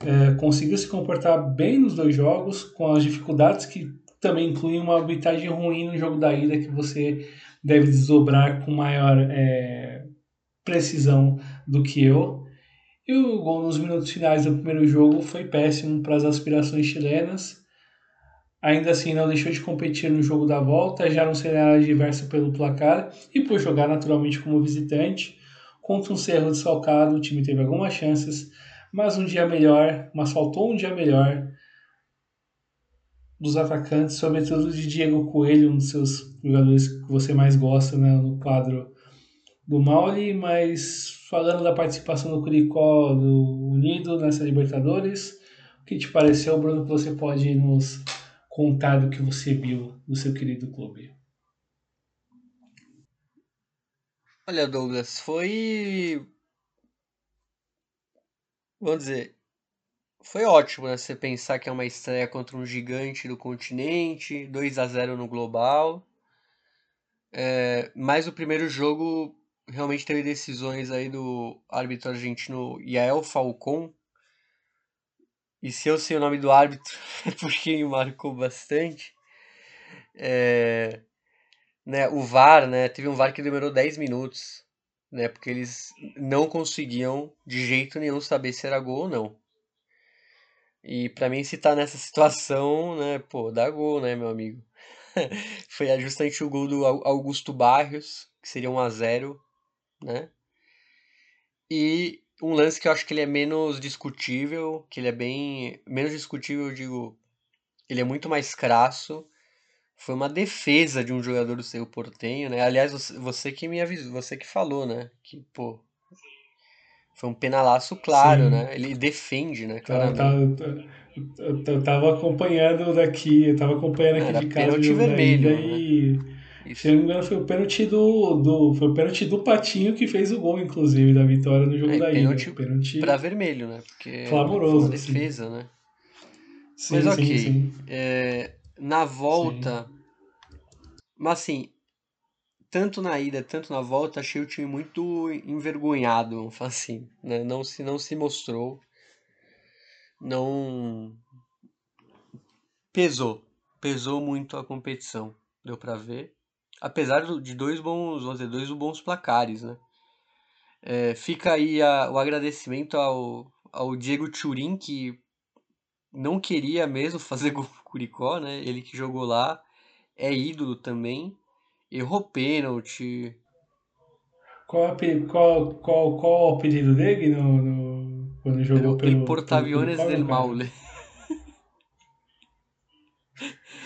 é, conseguiu se comportar bem nos dois jogos, com as dificuldades que também incluem uma arbitragem ruim no jogo da ida que você deve desdobrar com maior é, precisão do que eu. E o gol nos minutos finais do primeiro jogo foi péssimo para as aspirações chilenas. Ainda assim, não deixou de competir no jogo da volta, já num cenário adverso pelo placar e por jogar naturalmente como visitante. Contra um Cerro desfalcado, o time teve algumas chances, mas um dia melhor, mas faltou um dia melhor dos atacantes, sobretudo de Diego Coelho, um dos seus jogadores que você mais gosta né, no quadro do Mauli, mas falando da participação do Curicó do Unido nessa Libertadores, o que te pareceu, Bruno, que você pode nos contar do que você viu do seu querido clube. Olha, Douglas, foi. Vamos dizer. Foi ótimo, né? Você pensar que é uma estreia contra um gigante do continente, 2 a 0 no global. É, mas o primeiro jogo realmente teve decisões aí do árbitro argentino Yael Falcon, e se eu sei o nome do árbitro, é porque me marcou bastante. É, né, o VAR, né, teve um VAR que demorou 10 minutos, né, porque eles não conseguiam de jeito nenhum saber se era gol ou não. E para mim se tá nessa situação, né, pô, dá gol, né, meu amigo. Foi justamente o gol do Augusto Barrios, que seria 1 a 0, né? E um lance que eu acho que ele é menos discutível, que ele é bem. Menos discutível, eu digo. Ele é muito mais crasso. foi uma defesa de um jogador do seu Portenho, né? Aliás, você, que me avisou, você que falou, né? Que, pô, foi um penalaço claro, Sim. né? Ele defende, né? Claramente. tá, tá- eu, eu tava acompanhando daqui, eu tava acompanhando aqui era de casa pênalti vermelho, né? e, se eu não me engano, foi o pênalti do, do, foi o pênalti do Patinho que fez o gol, inclusive, da vitória no jogo É, da pênalti Pênalti pra vermelho, né? Porque foi uma clamoroso, sim. defesa, né? Sim, Mas sim, ok. É, na volta, mas assim, tanto na ida, tanto na volta, achei o time muito envergonhado, vamos falar assim, né? Não se, não se mostrou, não pesou, pesou muito a competição, deu pra ver. Apesar de dois bons, vamos dizer, dois bons placares, né? É, fica aí a- o agradecimento ao, ao Diego Turin, que não queria mesmo fazer gol pro Curicó, né? Ele que jogou lá, é ídolo também, errou pênalti, Qual, qual, qual, qual o apelido dele no, no- quando jogou El, pelo, el pelo Portaaviones Curicó, del? Maule.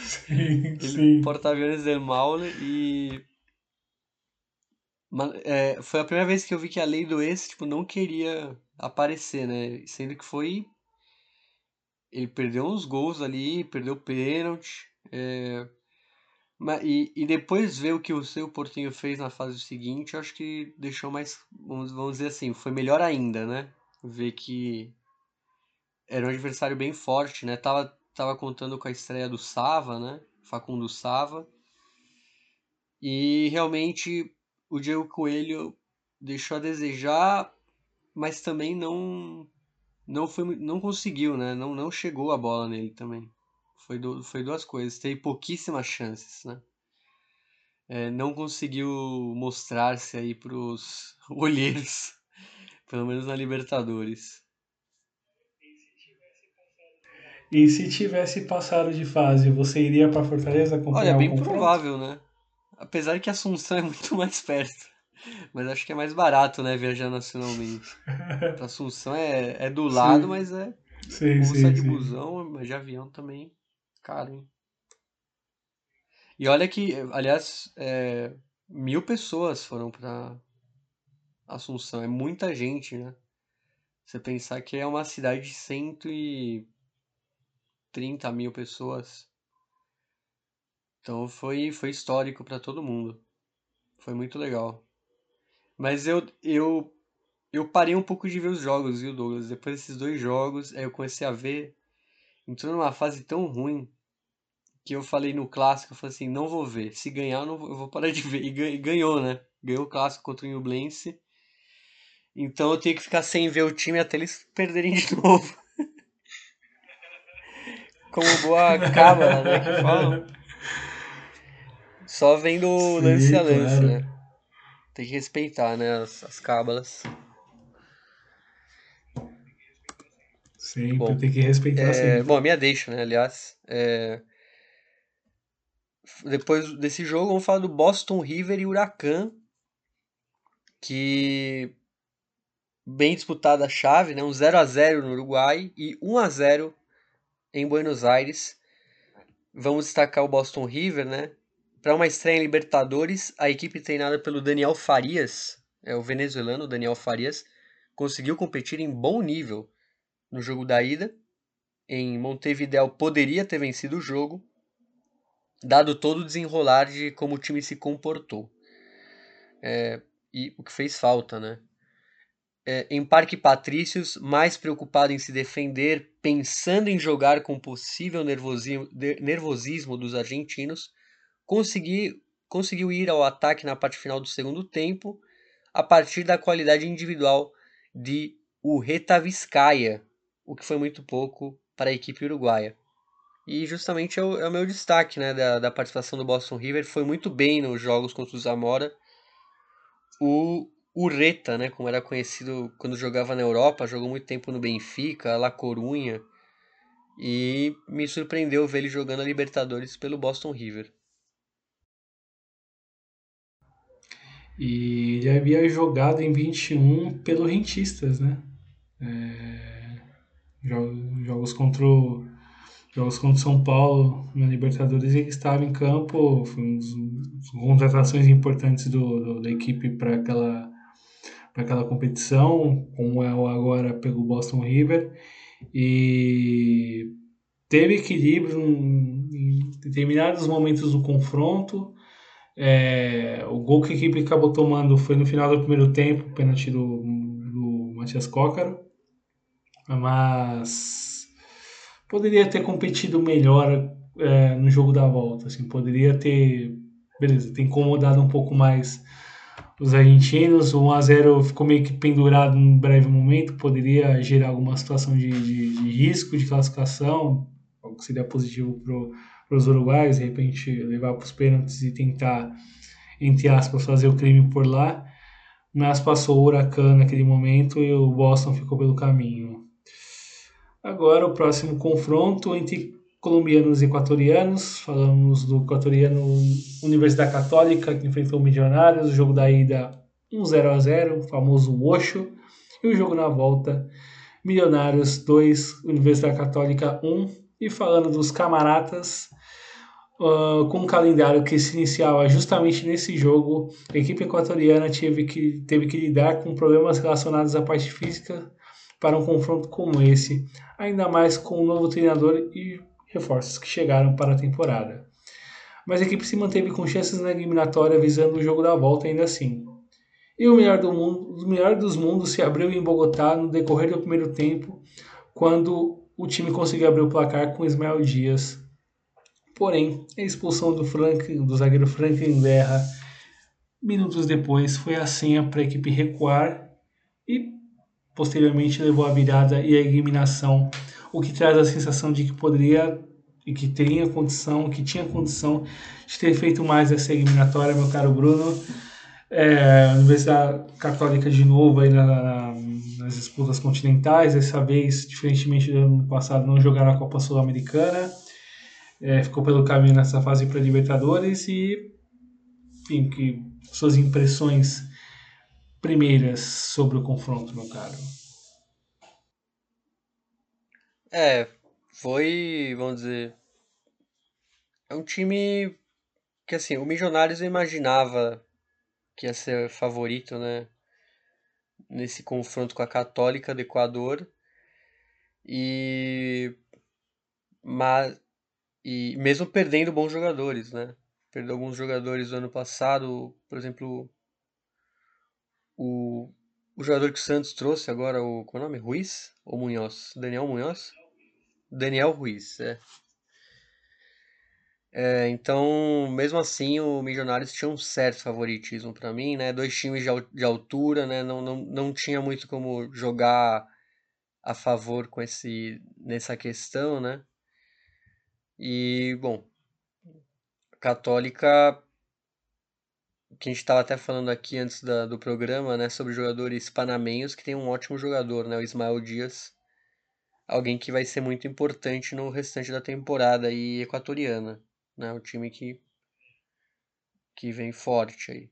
Sim, Ele sim. Portaaviones del Maule e é, foi a primeira vez que eu vi que a lei do ex, tipo, não queria aparecer, né? Sendo que foi ele perdeu uns gols ali, perdeu pênalti, é, e, e depois ver o que o seu Portinho fez na fase seguinte, acho que deixou mais, vamos, vamos dizer assim, foi melhor ainda, né? Ver que era um adversário bem forte, né? Tava, tava contando com a estreia do Sava, né? Facundo Sava. E realmente o Diego Coelho deixou a desejar, mas também não não foi não conseguiu, né? Não, não chegou a bola nele também. Foi, du- foi duas coisas. Teve pouquíssimas chances, né? É, não conseguiu mostrar-se aí pros olheiros, pelo menos na Libertadores. E se tivesse passado de fase, você iria para Fortaleza Olha, o bem confronto? provável, né? Apesar que Assunção é muito mais perto. Mas acho que é mais barato, né? Viajar nacionalmente. Assunção é, é do lado, Sim, mas é. sim, sim, de sim. busão, mas de avião também. Caro, hein? E olha que, aliás, é, mil pessoas foram pra Assunção. É muita gente, né? Você pensar que é uma cidade de 130 mil pessoas. Então foi, foi histórico pra todo mundo. Foi muito legal. Mas eu, eu, eu parei um pouco de ver os jogos, viu, Douglas? Depois desses dois jogos, aí eu comecei a ver. Entrou numa fase tão ruim que eu falei no clássico, eu falei assim, não vou ver. Se ganhar, eu, não vou, eu vou parar de ver. E gan- ganhou, né? Ganhou o clássico contra o Nublense. Então eu tenho que ficar sem ver o time até eles perderem de novo. Como boa cábala, né? Que falam. Só vendo o lance Sim, a lance, claro. né? Tem que respeitar, né? As, as cábalas. Sempre Bom, tem que respeitar É, sempre. bom, a minha deixa, né? Aliás, é, depois desse jogo, vamos falar do Boston River e Huracan, que bem disputada a chave, né? Um 0 a 0 no Uruguai e 1 a 0 em Buenos Aires. Vamos destacar o Boston River, né? Para uma estreia em Libertadores, a equipe treinada pelo Daniel Farias, é o venezuelano Daniel Farias, conseguiu competir em bom nível no jogo da ida. Em Montevideo poderia ter vencido o jogo, dado todo o desenrolar de como o time se comportou. É, e o que fez falta, né? É, em Parque Patrícios, mais preocupado em se defender, pensando em jogar com possível nervosismo, nervosismo dos argentinos, consegui, conseguiu ir ao ataque na parte final do segundo tempo, a partir da qualidade individual de Urreta Vizcaya, o que foi muito pouco para a equipe uruguaia. E justamente é o, é o meu destaque né, da, da participação do Boston River. Foi muito bem nos jogos contra o Zamora. O Urreta, né, como era conhecido quando jogava na Europa, jogou muito tempo no Benfica, La Corunha. E me surpreendeu ver ele jogando a Libertadores pelo Boston River. E ele havia jogado em 21 pelo Rentistas, né? É, jo- jogos contra o, jogos contra o São Paulo na Libertadores ele estava em campo, foi uma das contratações importantes do, do da equipe para aquela para aquela competição, como é o agora pelo Boston River e teve equilíbrio em determinados momentos do confronto. É, o gol que a equipe acabou tomando foi no final do primeiro tempo, pênalti do, do Matias Cócaro, mas poderia ter competido melhor é, no jogo da volta, assim, poderia ter, beleza, ter incomodado um pouco mais os argentinos, o 1x0 ficou meio que pendurado num breve momento, poderia gerar alguma situação de, de, de risco de classificação, algo que seria positivo para os uruguaios, de repente levar para os pênaltis e tentar, entre aspas, fazer o crime por lá, mas passou o Huracan naquele momento e o Boston ficou pelo caminho. Agora o próximo confronto entre colombianos e equatorianos. Falamos do equatoriano Universidade Católica, que enfrentou o Milionários, o jogo da ida 1 0 a 0 o famoso Osho. E o jogo na volta, Milionários 2, Universidade Católica 1. E falando dos camaratas, uh, com um calendário que se iniciava justamente nesse jogo, a equipe equatoriana teve que, teve que lidar com problemas relacionados à parte física para um confronto como esse, ainda mais com um novo treinador e reforços que chegaram para a temporada. Mas a equipe se manteve com chances na eliminatória visando o jogo da volta ainda assim. E o melhor, do mundo, o melhor dos mundos se abriu em Bogotá no decorrer do primeiro tempo, quando o time conseguiu abrir o placar com Ismael Dias. Porém, a expulsão do, Frank, do zagueiro Franklin Guerra minutos depois foi a senha para a equipe recuar e posteriormente levou a virada e a eliminação o que traz a sensação de que poderia e que teria condição, que tinha condição de ter feito mais essa eliminatória, meu caro Bruno. É, Universidade Católica de novo aí na, na, nas disputas continentais, dessa vez, diferentemente do ano passado, não jogaram a Copa Sul-Americana, é, ficou pelo caminho nessa fase para Libertadores e, enfim, que suas impressões primeiras sobre o confronto, meu caro. É, foi, vamos dizer, é um time que assim, o Milionários eu imaginava que ia ser favorito, né? Nesse confronto com a Católica do Equador. E mas e mesmo perdendo bons jogadores, né? Perdeu alguns jogadores do ano passado, por exemplo, o, o jogador que o Santos trouxe agora, o qual é o nome? Ruiz ou Munhoz? Daniel Munhoz? Daniel Ruiz, é. É, então, mesmo assim, o Milionários tinha um certo favoritismo para mim, né? Dois times de, de altura, né? Não, não, não tinha muito como jogar a favor com esse nessa questão, né? E, bom, Católica, que a gente estava até falando aqui antes da, do programa, né? Sobre jogadores panamenhos, que tem um ótimo jogador, né? O Ismael Dias alguém que vai ser muito importante no restante da temporada aí equatoriana, né? O time que que vem forte aí.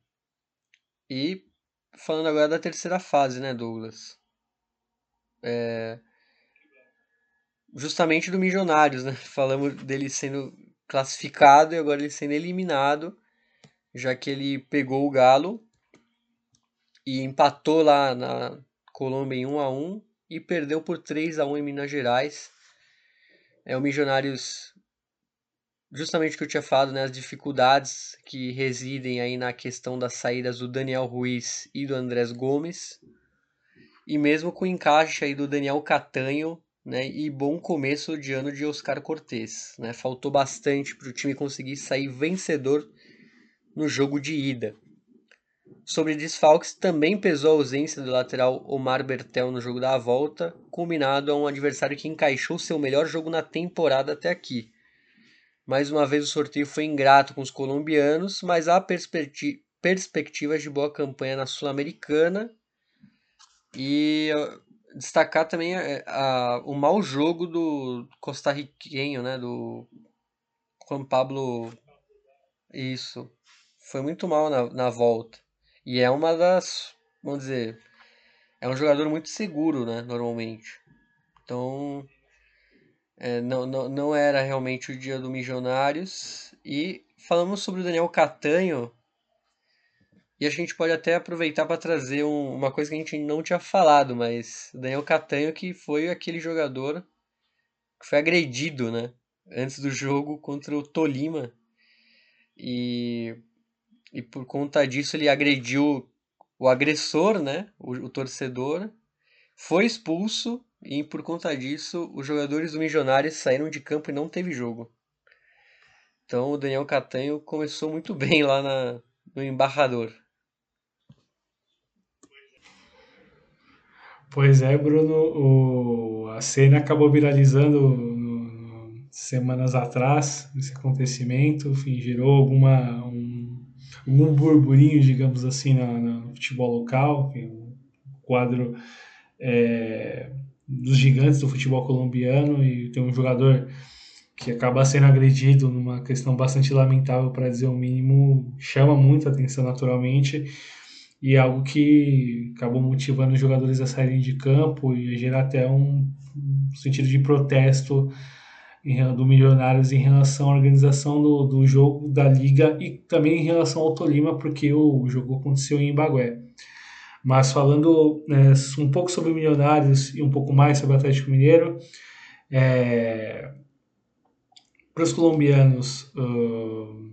E falando agora da terceira fase, né, Douglas? É... Justamente do Milionários, né? Falamos dele sendo classificado e agora ele sendo eliminado, já que ele pegou o Galo e empatou lá na Colômbia em 1 a 1 e perdeu por 3 a 1 em Minas Gerais. É o Milionários justamente o que eu tinha falado, né, as dificuldades que residem aí na questão das saídas do Daniel Ruiz e do Andrés Gomes. E mesmo com o encaixe aí do Daniel Catanho, né, e bom começo de ano de Oscar Cortez, né? Faltou bastante para o time conseguir sair vencedor no jogo de ida. Sobre desfalques, também pesou a ausência do lateral Omar Bertel no jogo da volta, combinado a um adversário que encaixou seu melhor jogo na temporada até aqui. Mais uma vez o sorteio foi ingrato com os colombianos, mas há perspecti perspectivas de boa campanha na Sul-Americana. E destacar também a, eh, a, o mau jogo do costarriquenho, né, do Juan Pablo. Isso. Foi muito mal na, na volta. E é uma das, vamos dizer, é um jogador muito seguro, né, normalmente. Então, É, não, não, não era realmente o dia do Milionários. E falamos sobre o Daniel Catanho. E a gente pode até aproveitar para trazer um, uma coisa que a gente não tinha falado, mas o Daniel Catanho que foi aquele jogador que foi agredido, né? Antes do jogo contra o Tolima. E, e por conta disso ele agrediu o agressor, né? O, o torcedor. Foi expulso e por conta disso, os jogadores do Milionários saíram de campo e não teve jogo. Então o Daniel Catanho começou muito bem lá na, no embarrador. Pois é, Bruno, o, a cena acabou viralizando no, no, semanas atrás, esse acontecimento, enfim, gerou alguma, um, algum burburinho, digamos assim, no, no futebol local, um quadro é, dos gigantes do futebol colombiano e tem um jogador que acaba sendo agredido numa questão bastante lamentável, para dizer o mínimo, chama muito a atenção naturalmente e é algo que acabou motivando os jogadores a saírem de campo e gerar até um, sentido de protesto do Milionários em relação à organização do, do jogo da liga e também em relação ao Tolima, porque o, jogo aconteceu em Bagué. Mas falando né, um pouco sobre Milionários e um pouco mais sobre o Atlético Mineiro, é, para os colombianos, uh,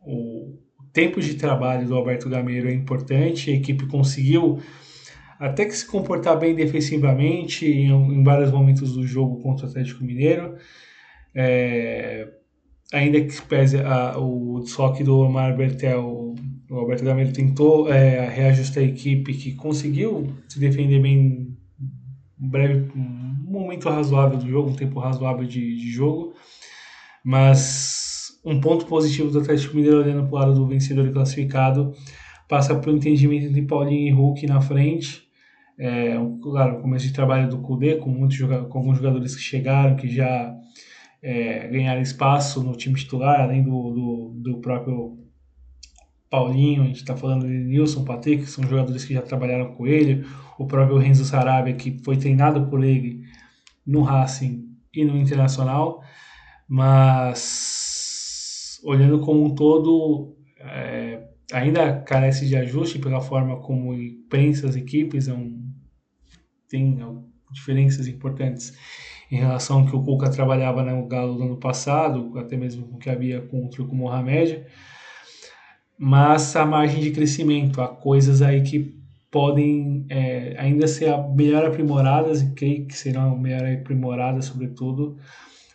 o tempo de trabalho do Alberto Gameiro é importante, a equipe conseguiu até que se comportar bem defensivamente em, em vários momentos do jogo contra o Atlético Mineiro. É, ainda que pese a, o desfoque do Omar Bertel o Alberto Gameiro tentou é, reajustar a equipe que conseguiu se defender bem um breve um momento razoável do jogo, um tempo razoável de, de jogo, mas um ponto positivo do Atlético Mineiro olhando para o lado do vencedor e classificado passa pelo entendimento de Paulinho e Hulk na frente. É, claro, começo de trabalho do Cudê, com, muitos, com alguns jogadores que chegaram, que já é, ganharam espaço no time titular, além do, do, do próprio Paulinho, a gente está falando de Nilson, Patrick, que são jogadores que já trabalharam com ele, o próprio Renzo Sarabia, que foi treinado por ele no Racing e no Internacional, mas olhando como um todo, é, ainda carece de ajuste pela forma como pensa as equipes, é um, tem diferenças importantes em relação ao que o Cuca trabalhava no Galo no ano passado, até mesmo o que havia contra o Mohamed mas a margem de crescimento, há coisas aí que podem é, ainda ser melhor aprimoradas e creio que serão melhor aprimoradas sobretudo,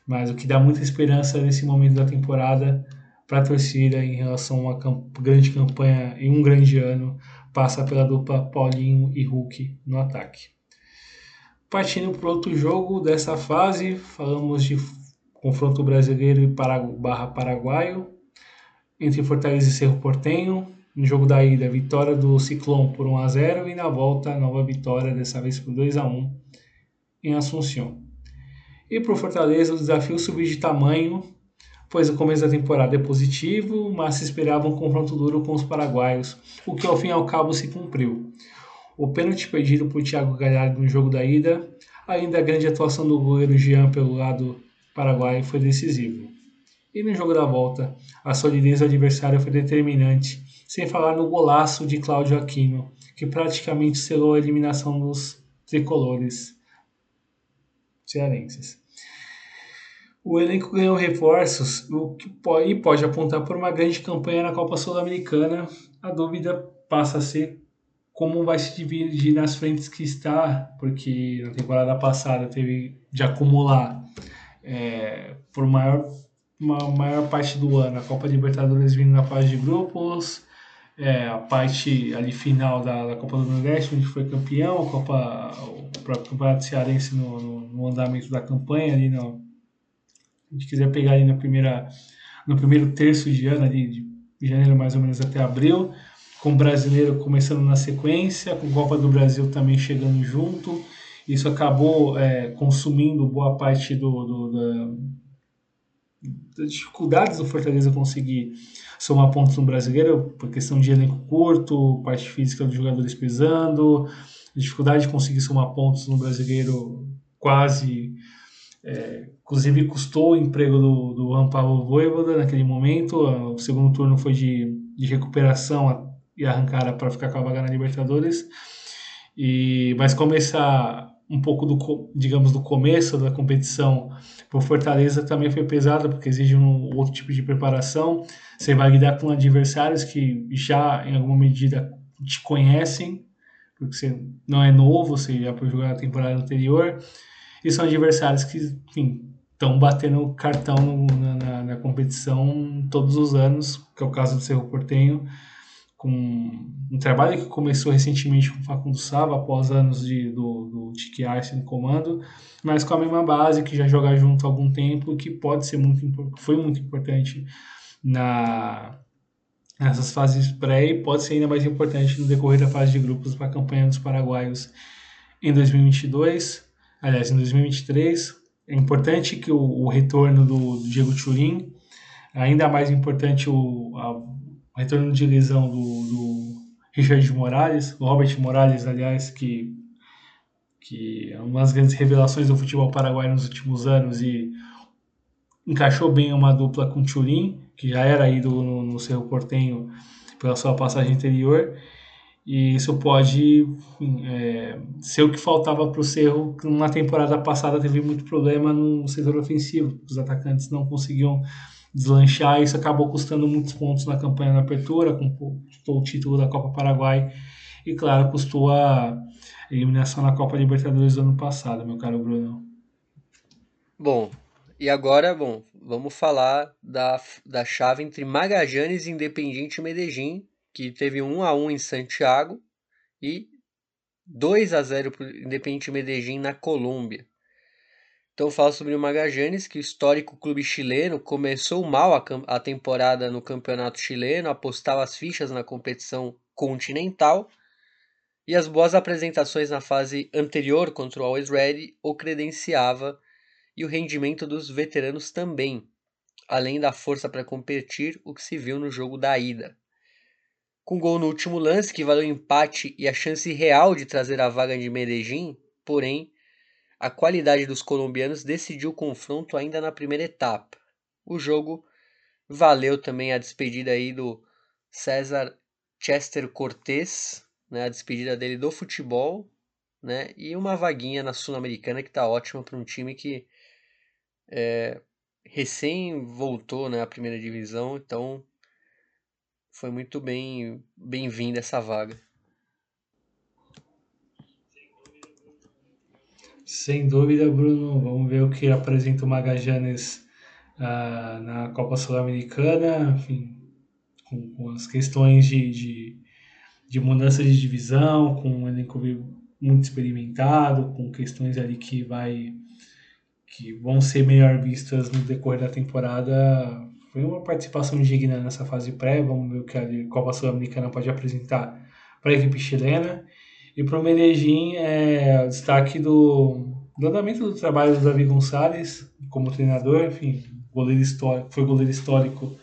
mas o que dá muita esperança nesse momento da temporada para a torcida em relação a uma camp grande campanha e um grande ano passa pela dupla Paulinho e Hulk no ataque. Partindo para outro jogo dessa fase, falamos de confronto brasileiro e barra paraguaio, entre Fortaleza e Cerro Portenho. No jogo da ida, vitória do Ciclone por 1 a 0 e na volta, nova vitória, dessa vez por 2 a 1 em Assunção. E para o Fortaleza, o desafio subiu de tamanho, pois o começo da temporada é positivo, mas se esperava um confronto duro com os paraguaios, o que ao fim e ao cabo se cumpriu. O pênalti perdido por Thiago Galhardo no jogo da ida, ainda a grande atuação do goleiro Jean pelo lado paraguaio foi decisivo. E no jogo da volta, a solidez do adversário foi determinante, sem falar no golaço de Cláudio Aquino, que praticamente selou a eliminação dos tricolores cearenses. O elenco ganhou reforços, o que pode, e pode apontar por uma grande campanha na Copa Sul-Americana. A dúvida passa a ser como vai se dividir nas frentes que está, porque na temporada passada teve de acumular é, por maior uma maior parte do ano. A Copa Libertadores vindo na fase de grupos, é, a parte ali final da, da, Copa do Nordeste, onde foi campeão, a Copa, o próprio Campeonato Cearense no, no, no andamento da campanha ali no, a gente quiser pegar ali na primeira, no primeiro terço de ano ali, de janeiro mais ou menos até abril, com o brasileiro começando na sequência, com a Copa do Brasil também chegando junto. Isso acabou é, consumindo boa parte do, do da, das dificuldades do Fortaleza conseguir somar pontos no brasileiro, por questão de elenco curto, parte física dos jogadores pesando, dificuldade de conseguir somar pontos no brasileiro quase é, inclusive custou o emprego do, do Pablo Voivoda naquele momento. O segundo turno foi de, de recuperação e arrancada para ficar com a vaga na Libertadores. E, mas começar um pouco do, digamos, do começo da competição por Fortaleza também foi pesado, porque exige um outro tipo de preparação. Você vai lidar com adversários que já, em alguma medida, te conhecem, porque você não é novo, você já foi jogar na temporada anterior. E são adversários que, enfim, estão batendo cartão no, na, na, competição todos os anos, que é o caso do Cerro Portenho, com um trabalho que começou recentemente com o Facundo Sava, após anos de, do, do Tiki Arce no comando, mas com a mesma base, que já joga junto há algum tempo, que pode ser muito, foi muito importante na, nessas fases pré e pode ser ainda mais importante no decorrer da fase de grupos para a campanha dos paraguaios em 2022 aliás, em 2023. É importante que o, o retorno do, do, Diego Turin, ainda mais importante o, a, retorno de lesão do, do Richard Morales, o Robert Morales, aliás, que, que é uma das grandes revelações do futebol paraguaio nos últimos anos e encaixou bem uma dupla com Turin, que já era ídolo no, no Cerro Portenho pela sua passagem anterior, e isso pode é, ser o que faltava para o Cerro, que na temporada passada teve muito problema no setor ofensivo. Os atacantes não conseguiam deslanchar, isso acabou custando muitos pontos na campanha na apertura, custou o título da Copa Paraguai e, claro, custou a eliminação na Copa Libertadores do ano passado, meu caro Bruno. Bom, e agora, bom, vamos falar da, da chave entre Magajanes e Independiente Medellín, que teve 1 a 1 em Santiago e 2 a 0 para o Independiente Medellín na Colômbia. Então falo sobre o Magajanes, que o histórico clube chileno começou mal a, a temporada no campeonato chileno, apostava as fichas na competição continental e as boas apresentações na fase anterior contra o Always Ready o credenciava e o rendimento dos veteranos também, além da força para competir, o que se viu no jogo da ida. Com gol no último lance que valeu empate e a chance real de trazer a vaga de Medellín, porém, a qualidade dos colombianos decidiu o confronto ainda na primeira etapa. O jogo valeu também a despedida aí do César Chester Cortés, né, a despedida dele do futebol, né, e uma vaguinha na Sul-Americana que está ótima para um time que é, recém voltou né, à primeira divisão, então foi muito bem bem-vinda essa vaga. Sem dúvida, Bruno. Vamos ver o que apresenta o Magajanes uh, na Copa Sul-Americana, enfim, com, com, as questões de, de, de, mudança de divisão, com um elenco muito experimentado, com questões ali que vai que vão ser melhor vistas no decorrer da temporada foi uma participação digna nessa fase pré. Vamos ver o que a Copa Sul-Americana pode apresentar para a equipe chilena. E para o Medellín, é destaque do, do andamento do trabalho do Davi Gonçalves como treinador, enfim, goleiro histórico, foi goleiro histórico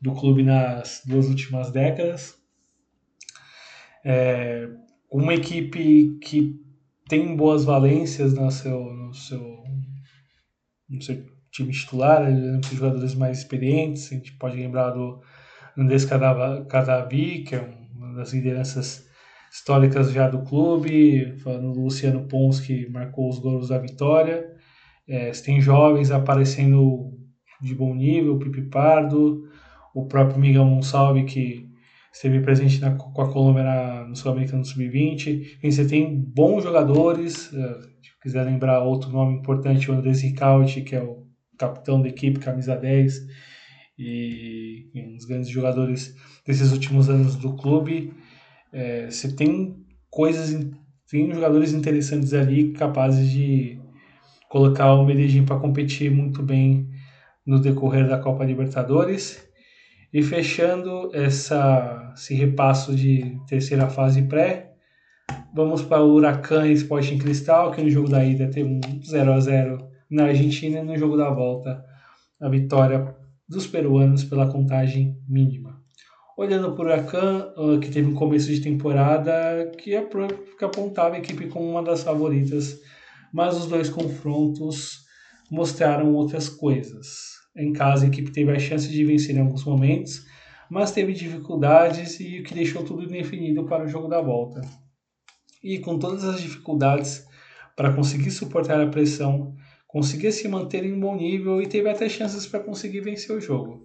do clube nas duas últimas décadas. É, uma equipe que tem boas valências no seu, no seu, no seu time titular, ele é jogadores mais experientes, a gente pode lembrar do Andrés Cadavi, que é uma das lideranças históricas já do clube, falando do Luciano Pons, que marcou os gols da vitória. É, tem jovens aparecendo de bom nível, o Pipi Pardo, o próprio Miguel Monsalve, que esteve presente na, com a Colômbia na, no Sul-Americano Sub-20. Você tem bons jogadores, é, se quiser lembrar outro nome importante, o Andrés Ricaldi, que é o capitão da equipe, camisa 10, e, e um dos grandes jogadores desses últimos anos do clube. É, você tem coisas, tem jogadores interessantes ali capazes de colocar o Medellín para competir muito bem no decorrer da Copa Libertadores. E fechando essa, esse repasso de terceira fase pré, vamos para o Huracan Sporting Cristal, que no jogo da ida teve um 0 a 0 na Argentina no jogo da volta, a vitória dos peruanos pela contagem mínima. Olhando para o Huracan, ah, que teve um começo de temporada que, é que apontava a equipe como uma das favoritas, mas os dois confrontos mostraram outras coisas. Em casa, a equipe teve a chance de vencer em alguns momentos, mas teve dificuldades e o que deixou tudo indefinido para o jogo da volta. E com todas as dificuldades para conseguir suportar a pressão, conseguia se manter em um bom nível e teve até chances para conseguir vencer o jogo.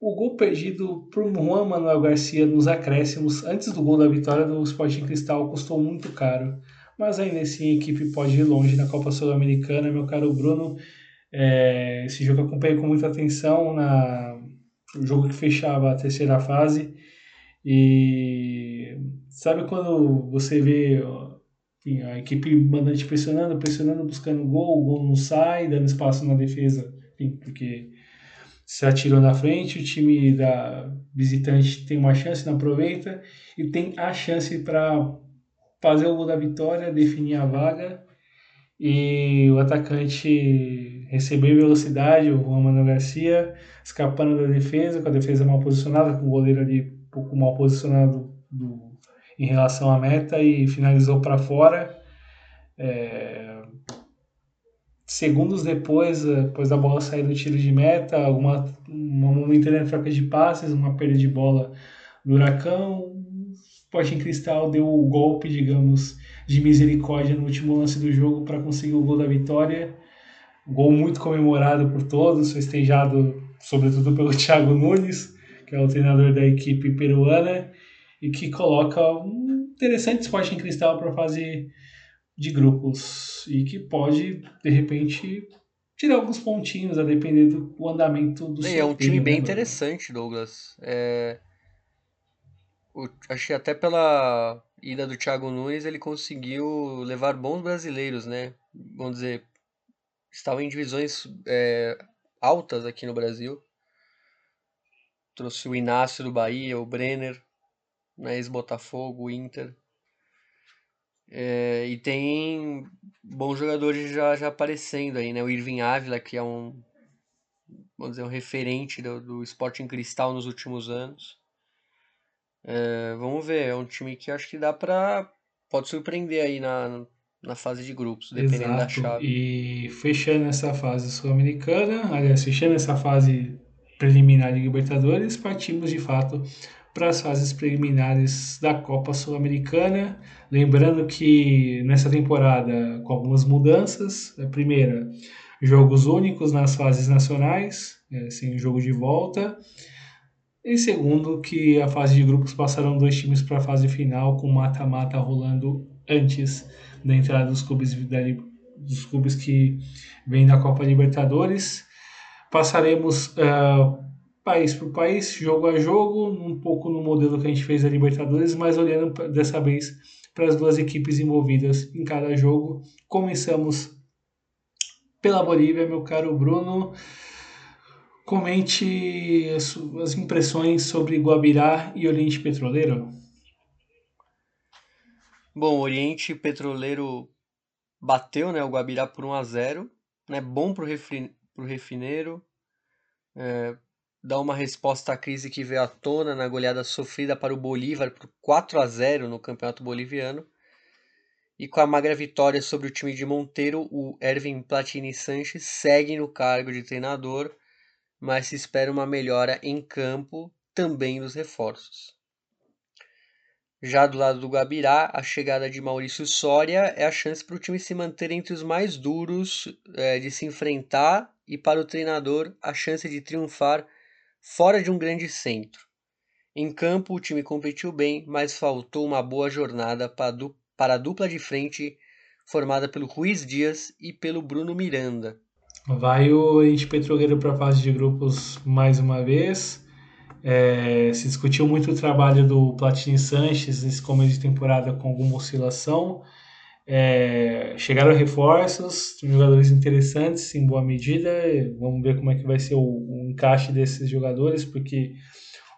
O gol perdido por Juan Manuel Garcia nos acréscimos antes do gol da vitória do Sporting Cristal custou muito caro, mas ainda assim a equipe pode ir longe na Copa Sul-Americana, meu caro Bruno. É, esse jogo eu acompanhei com muita atenção na o jogo que fechava a terceira fase e sabe quando você vê enfim, a equipe mandante pressionando, pressionando, buscando gol, o gol não sai, dando espaço na defesa, enfim, porque se atirou na frente, o time da visitante tem uma chance, não aproveita, e tem a chance para fazer o gol da vitória, definir a vaga, e o atacante recebeu velocidade, o Manuel Garcia, escapando da defesa, com a defesa mal posicionada, com o goleiro ali um pouco mal posicionado do, em relação à meta e finalizou para fora. É... Segundos depois, é, depois da bola sair do tiro de meta, alguma, uma momentânea troca de passes, uma perda de bola do Huracão, Sporting Cristal deu o golpe, digamos, de misericórdia no último lance do jogo para conseguir o gol da vitória. gol muito comemorado por todos, festejado sobretudo pelo Thiago Nunes, que é o treinador da equipe peruana e que coloca um interessante esporte em cristal para a fase de grupos e que pode, de repente, tirar alguns pontinhos a depender do andamento do É um time bem né, interessante, Douglas. É... O, achei até pela ida do Thiago Nunes ele conseguiu levar bons brasileiros, né? Vamos dizer, estavam em divisões é, altas aqui no Brasil. Trouxe o Inácio do Bahia, o Brenner, né, ex-Botafogo, Inter. É, e tem bons jogadores já, já aparecendo aí, né? O Irving Ávila, que é um, vamos dizer, um referente do, do Sporting Cristal nos últimos anos. É, vamos ver, é um time que acho que dá pra. pode surpreender aí na, na fase de grupos, dependendo Exato. da chave. E fechando essa fase sul-americana, aliás, fechando essa fase preliminar de Libertadores, partimos de fato para as fases preliminares da Copa Sul-Americana. Lembrando que nessa temporada, com algumas mudanças, a primeira, jogos únicos nas fases nacionais, é, sem jogo de volta. E segundo, que a fase de grupos passarão dois times para a fase final, com mata-mata rolando antes da entrada dos clubes, dos clubes que vêm da Copa Libertadores. Passaremos uh, país por país, jogo a jogo, um pouco no modelo que a gente fez da Libertadores, mas olhando dessa vez para as duas equipes envolvidas em cada jogo. Começamos pela Bolívia, meu caro Bruno. Comente as impressões sobre Guabirá e Oriente Petroleiro. Bom, Oriente Petroleiro bateu né, o Guabirá por 1 a 0 né, bom para o refineiro, é, dá uma resposta à crise que veio à tona na goleada sofrida para o Bolívar por 4 a 0 no Campeonato Boliviano. E com a magra vitória sobre o time de Monteiro, o Ervin Platini Sanches segue no cargo de treinador, mas se espera uma melhora em campo também dos reforços. Já do lado do Gabirá, a chegada de Maurício Soria é a chance para o time se manter entre os mais duros é, de se enfrentar e para o treinador a chance de triunfar fora de um grande centro. Em campo, o time competiu bem, mas faltou uma boa jornada para a dupla de frente formada pelo Ruiz Dias e pelo Bruno Miranda. Vai o Oriente Petroleiro para a fase de grupos mais uma vez. É, se discutiu muito o trabalho do Platini Sanches nesse começo de temporada com alguma oscilação. É, chegaram reforços, jogadores interessantes em boa medida. Vamos ver como é que vai ser o, o encaixe desses jogadores, porque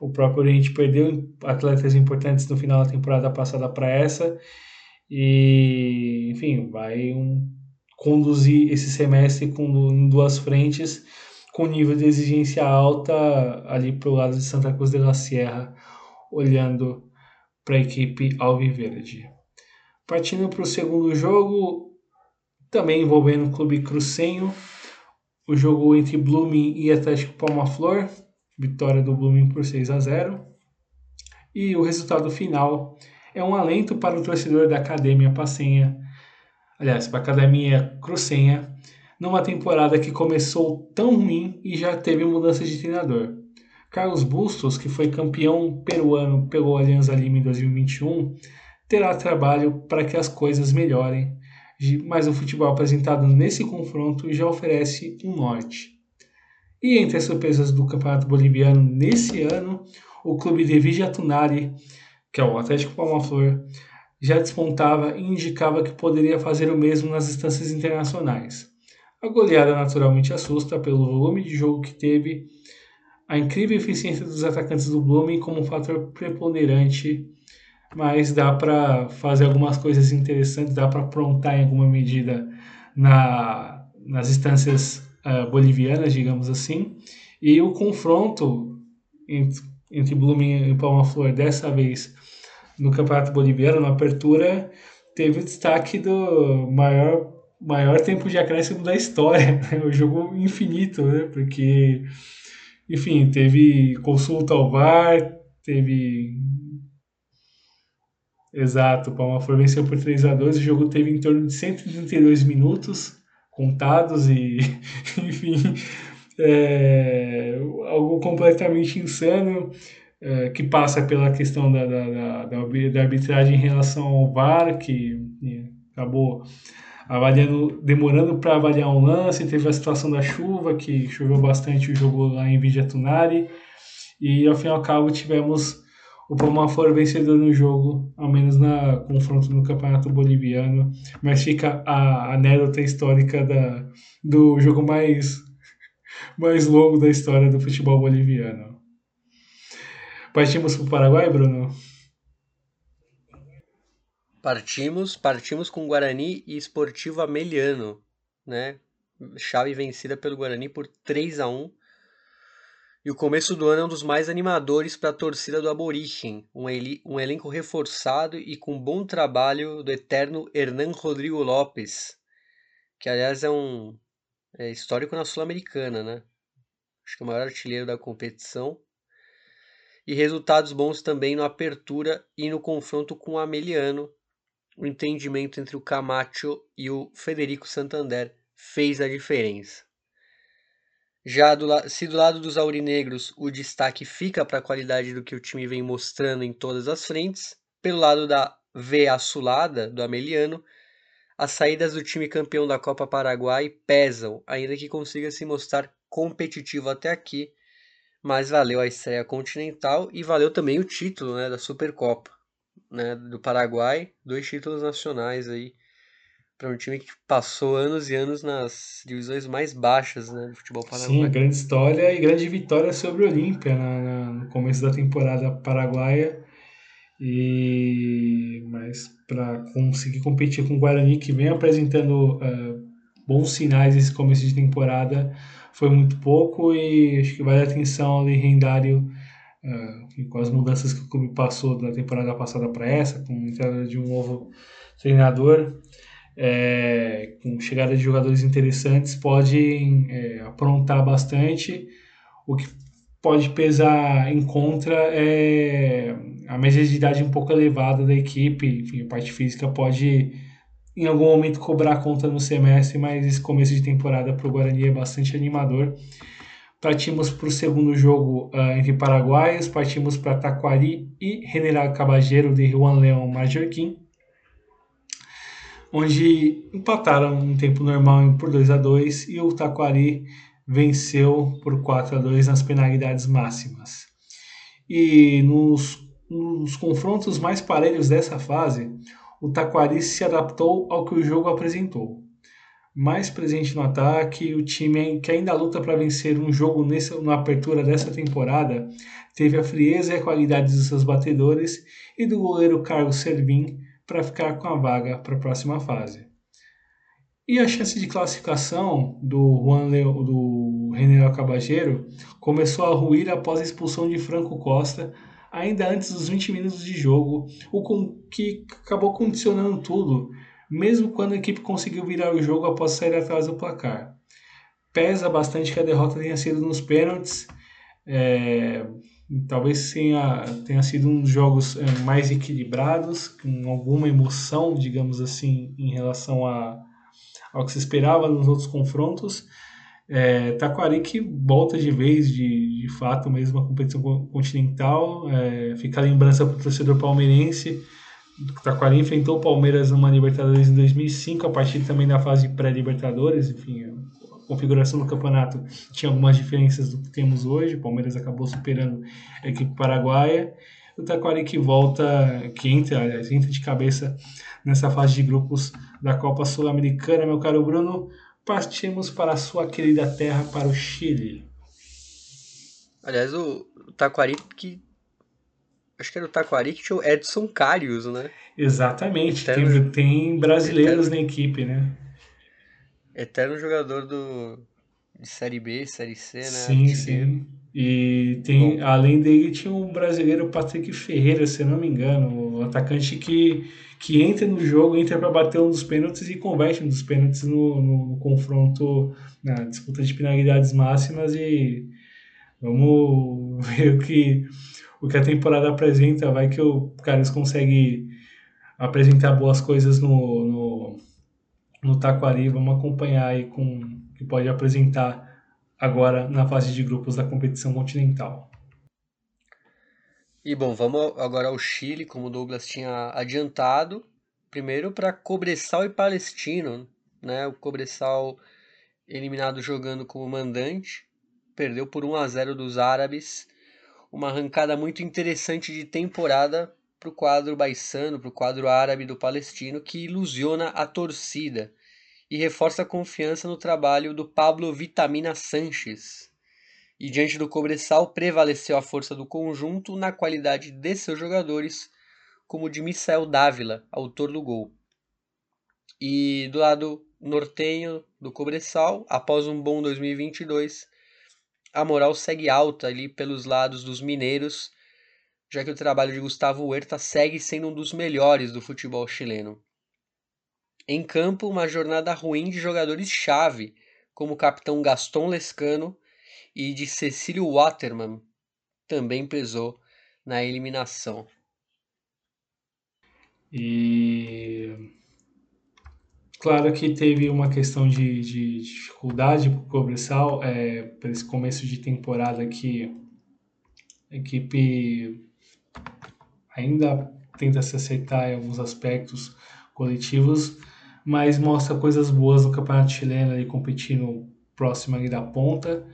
o próprio Oriente perdeu atletas importantes no final da temporada passada para essa. E, enfim, vai um, conduzir esse semestre com, em duas frentes, com nível de exigência alta ali para o lado de Santa Cruz de la Sierra, olhando para a equipe Alviverde. Partindo para o segundo jogo, também envolvendo o Clube Crucenho, o jogo entre Blooming e Atlético Palma Flor, vitória do Blooming por 6 a 0. E o resultado final é um alento para o torcedor da Academia Passenha, aliás, para a Academia Crucenha, numa temporada que começou tão ruim e já teve mudança de treinador. Carlos Bustos, que foi campeão peruano pelo Alianza Lima em 2021, terá trabalho para que as coisas melhorem, mas o futebol apresentado nesse confronto já oferece um norte. E entre as surpresas do Campeonato Boliviano nesse ano, o clube de Vigiatunari, que é o Atlético Palma Flor, já despontava e indicava que poderia fazer o mesmo nas instâncias internacionais. A goleada naturalmente assusta pelo volume de jogo que teve, a incrível eficiência dos atacantes do Blooming como um fator preponderante, mas dá para fazer algumas coisas interessantes, dá para aprontar em alguma medida na, nas instâncias uh, bolivianas, digamos assim. E o confronto entre, entre Blooming e Palma Flor dessa vez no Campeonato Boliviano, na apertura, teve o destaque do maior maior tempo de acréscimo da história, né? o jogo infinito, né? Porque, enfim, teve consulta ao VAR, teve. Exato, o Flor venceu por 3 a 2 o jogo teve em torno de 132 minutos contados e, enfim, é, algo completamente insano é, que passa pela questão da, da, da, da, arbitragem em relação ao VAR, que acabou avaliando, demorando para avaliar um lance, teve a situação da chuva, que choveu bastante o jogo lá em Vidia Tunari, e ao fim e ao cabo tivemos o Palmafor vencedor no jogo, ao menos na confronto no Campeonato Boliviano, mas fica a anedota histórica da, do jogo mais, mais longo da história do futebol boliviano. Partimos para o Paraguai, Bruno? Partimos, partimos com Guarani e Esportivo Ameliano, né? Chave vencida pelo Guarani por 3 a 1 e o começo do ano é um dos mais animadores para a torcida do Aborigen, um, um, elenco reforçado e com bom trabalho do eterno Hernan Rodrigo Lopes, que aliás é um é histórico na Sul-Americana, né? Acho que é o maior artilheiro da competição. E resultados bons também no Apertura e no confronto com o Ameliano. O entendimento entre o Camacho e o Federico Santander fez a diferença. Já do, se do lado dos aurinegros o destaque fica para a qualidade do que o time vem mostrando em todas as frentes, pelo lado da V Assulada, do Ameliano, as saídas do time campeão da Copa Paraguai pesam, ainda que consiga se mostrar competitivo até aqui, mas valeu a estreia continental e valeu também o título né, da Supercopa né, do Paraguai, dois títulos nacionais aí para um time que passou anos e anos nas divisões mais baixas né, do futebol paraguaio. Sim, grande história e grande vitória sobre o Olímpia no começo da temporada paraguaia. E mas para conseguir competir com o Guarani, que vem apresentando uh, bons sinais esse começo de temporada, foi muito pouco e acho que vale a atenção ali Rendário uh, com as mudanças que o clube passou da temporada passada para essa, com a entrada de um novo treinador é, com chegada de jogadores interessantes, podem é, aprontar bastante. O que pode pesar em contra é a média de idade um pouco elevada da equipe, enfim, a parte física pode em algum momento cobrar conta no semestre, mas esse começo de temporada para o Guarani é bastante animador. Partimos para o segundo jogo uh, entre paraguaios, partimos para Taquari e General Cabageiro de Juan Leão Majorquim onde empataram um tempo normal por 2 a 2 e o Taquari venceu por 4 a 2 nas penalidades máximas. E nos, nos confrontos mais parelhos dessa fase, o Taquari se adaptou ao que o jogo apresentou. Mais presente no ataque, o time que ainda luta para vencer um jogo nessa, na abertura dessa temporada teve a frieza e a qualidade dos seus batedores e do goleiro Carlos Servin, para ficar com a vaga para a próxima fase. E a chance de classificação do Juan Leo, do General Cabageiro começou a ruir após a expulsão de Franco Costa, ainda antes dos 20 minutos de jogo, o que acabou condicionando tudo, mesmo quando a equipe conseguiu virar o jogo após sair atrás do placar. pesa bastante que a derrota tenha sido nos pênaltis. É, talvez tenha, tenha sido um dos jogos é, mais equilibrados, com alguma emoção, digamos assim, em relação a, ao que se esperava nos outros confrontos. É, Taquari que volta de vez, de, de fato, mesmo a competição continental. É, fica a lembrança para o torcedor palmeirense. Taquari enfrentou o Palmeiras numa Libertadores em 2005, a partir também da fase pré-Libertadores. Enfim, configuração do campeonato tinha algumas diferenças do que temos hoje. O Palmeiras acabou superando a equipe paraguaia. O Taquari que volta, que entra, aliás, entra de cabeça nessa fase de grupos da Copa Sul-Americana, meu caro Bruno partimos para a sua querida terra, para o Chile. Aliás, o, Taquari que. Acho que era o Taquari que tinha o Edson Carius, né? Exatamente, tem, tem brasileiros Eterno, na equipe, né? Eterno jogador do, de Série B, Série C, né? Sim, sim. E tem, além dele tinha um brasileiro, Patrick Ferreira, se não me engano, o atacante que que entra no jogo, entra para bater um dos pênaltis e converte um dos pênaltis no, no, no, confronto, na disputa de penalidades máximas e vamos ver o que, o que a temporada apresenta. Vai que o Carlos consegue apresentar boas coisas no, no, no Taquari. Vamos acompanhar aí com que pode apresentar agora na fase de grupos da competição continental. E bom, vamos agora ao Chile, como o Douglas tinha adiantado. Primeiro para Cobressal e Palestino, né? O Cobressal eliminado jogando como mandante, perdeu por 1 a 0 dos árabes. Uma arrancada muito interessante de temporada para o quadro baissano, para o quadro árabe do Palestino, que ilusiona a torcida e reforça a confiança no trabalho do Pablo Vitamina Sanches, e diante do Cobressal prevaleceu a força do conjunto na qualidade de seus jogadores, como de Misael Dávila, autor do gol. E do lado nortenho do Cobressal, após um bom 2022, a moral segue alta ali pelos lados dos mineiros, já que o trabalho de Gustavo Huerta segue sendo um dos melhores do futebol chileno. Em campo, uma jornada ruim de jogadores-chave, como o capitão Gaston Lescano e de Cecílio Waterman também pesou na eliminação. E claro que teve uma questão de, de dificuldade para o Cobressal é, para esse começo de temporada que a equipe ainda tenta se aceitar em alguns aspectos coletivos, mas mostra coisas boas no Campeonato Chileno ali competindo próximo ali da ponta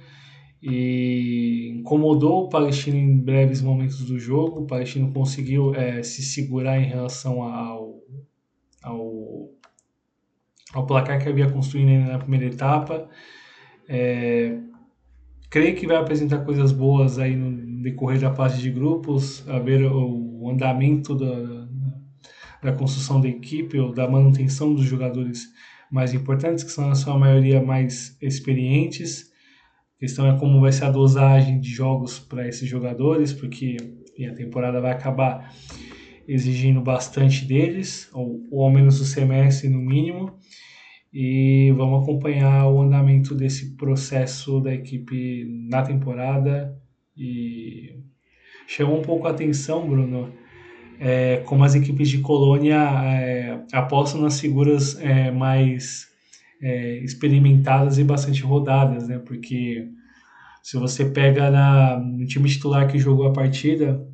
e incomodou o Palestino em breves momentos do jogo. O Palestino conseguiu é, se segurar em relação ao, ao, ao placar que havia construído na primeira etapa. É, creio que vai apresentar coisas boas aí no decorrer da fase de grupos, a ver o andamento da, da construção da equipe ou da manutenção dos jogadores mais importantes, que são na sua maioria mais experientes. A questão é como vai ser a dosagem de jogos para esses jogadores, porque a temporada vai acabar exigindo bastante deles, ou, ou ao menos o semestre no mínimo. E vamos acompanhar o andamento desse processo da equipe na temporada. E chamou um pouco a atenção, Bruno, é, como as equipes de colônia é, apostam nas figuras é, mais é, experimentadas e bastante rodadas, né? Porque se você pega na, no time titular que jogou a partida,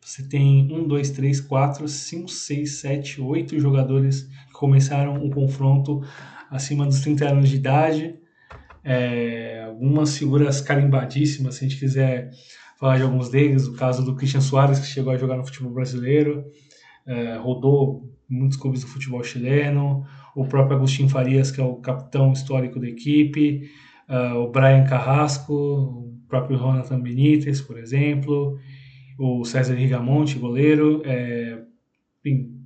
você tem um, dois, três, quatro, cinco, seis, sete, oito jogadores que começaram o confronto acima dos 30 anos de idade. É, algumas figuras carimbadíssimas, se a gente quiser falar de alguns deles, o caso do Christian Soares, que chegou a jogar no futebol brasileiro, é, rodou muitos clubes do futebol chileno, o próprio Agostinho Farias, que é o capitão histórico da equipe, uh, o Brian Carrasco, o próprio Jonathan Benítez, por exemplo, o César Rigamonte, goleiro. É, enfim,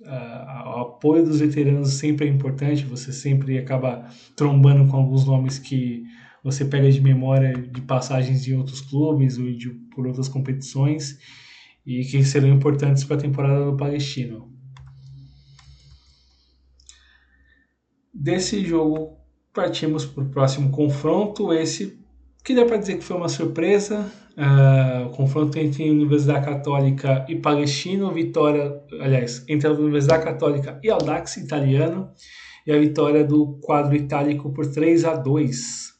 o apoio dos veteranos sempre é importante, você sempre acaba trombando com alguns nomes que você pega de memória de passagens de outros clubes ou de, por outras competições e que serão importantes para a temporada do Palestino. Desse jogo partimos para o próximo confronto. Esse que dá para dizer que foi uma surpresa. Uh, o confronto entre Universidade Católica e Palestino, vitória, aliás, entre a Universidade Católica e Audax Italiano, e a vitória do quadro itálico por 3 a 2.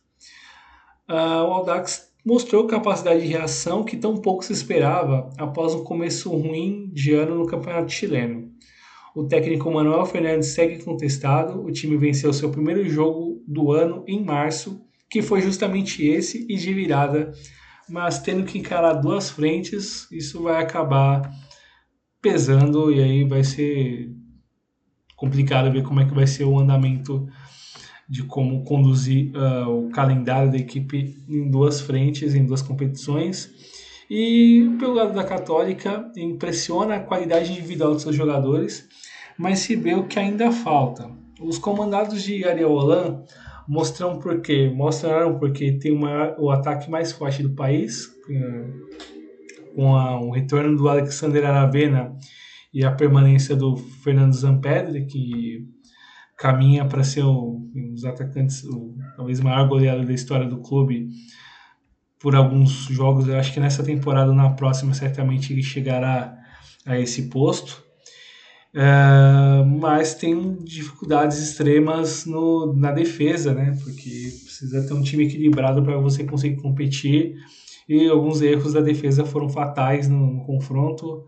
Uh, o Audax mostrou capacidade de reação que tão pouco se esperava após um começo ruim de ano no campeonato chileno. O técnico Manuel Fernandes segue contestado. O time venceu seu primeiro jogo do ano em março, que foi justamente esse e de virada, mas tendo que encarar duas frentes, isso vai acabar pesando e aí vai ser complicado ver como é que vai ser o andamento de como conduzir uh, o calendário da equipe em duas frentes, em duas competições. E pelo lado da Católica, impressiona a qualidade individual dos seus jogadores, mas se vê o que ainda falta. Os comandados de Ariel Holan mostram porque, mostraram porque tem uma, o ataque mais forte do país, com a, o retorno do Alexander Aravena e a permanência do Fernando Zampedri, que caminha para ser um dos atacantes, o, talvez maior goleador da história do clube por alguns jogos. Eu acho que nessa temporada, na próxima, certamente ele chegará a esse posto. É, mas tem dificuldades extremas no, na defesa, né? Porque precisa ter um time equilibrado para você conseguir competir. E alguns erros da defesa foram fatais no, no confronto.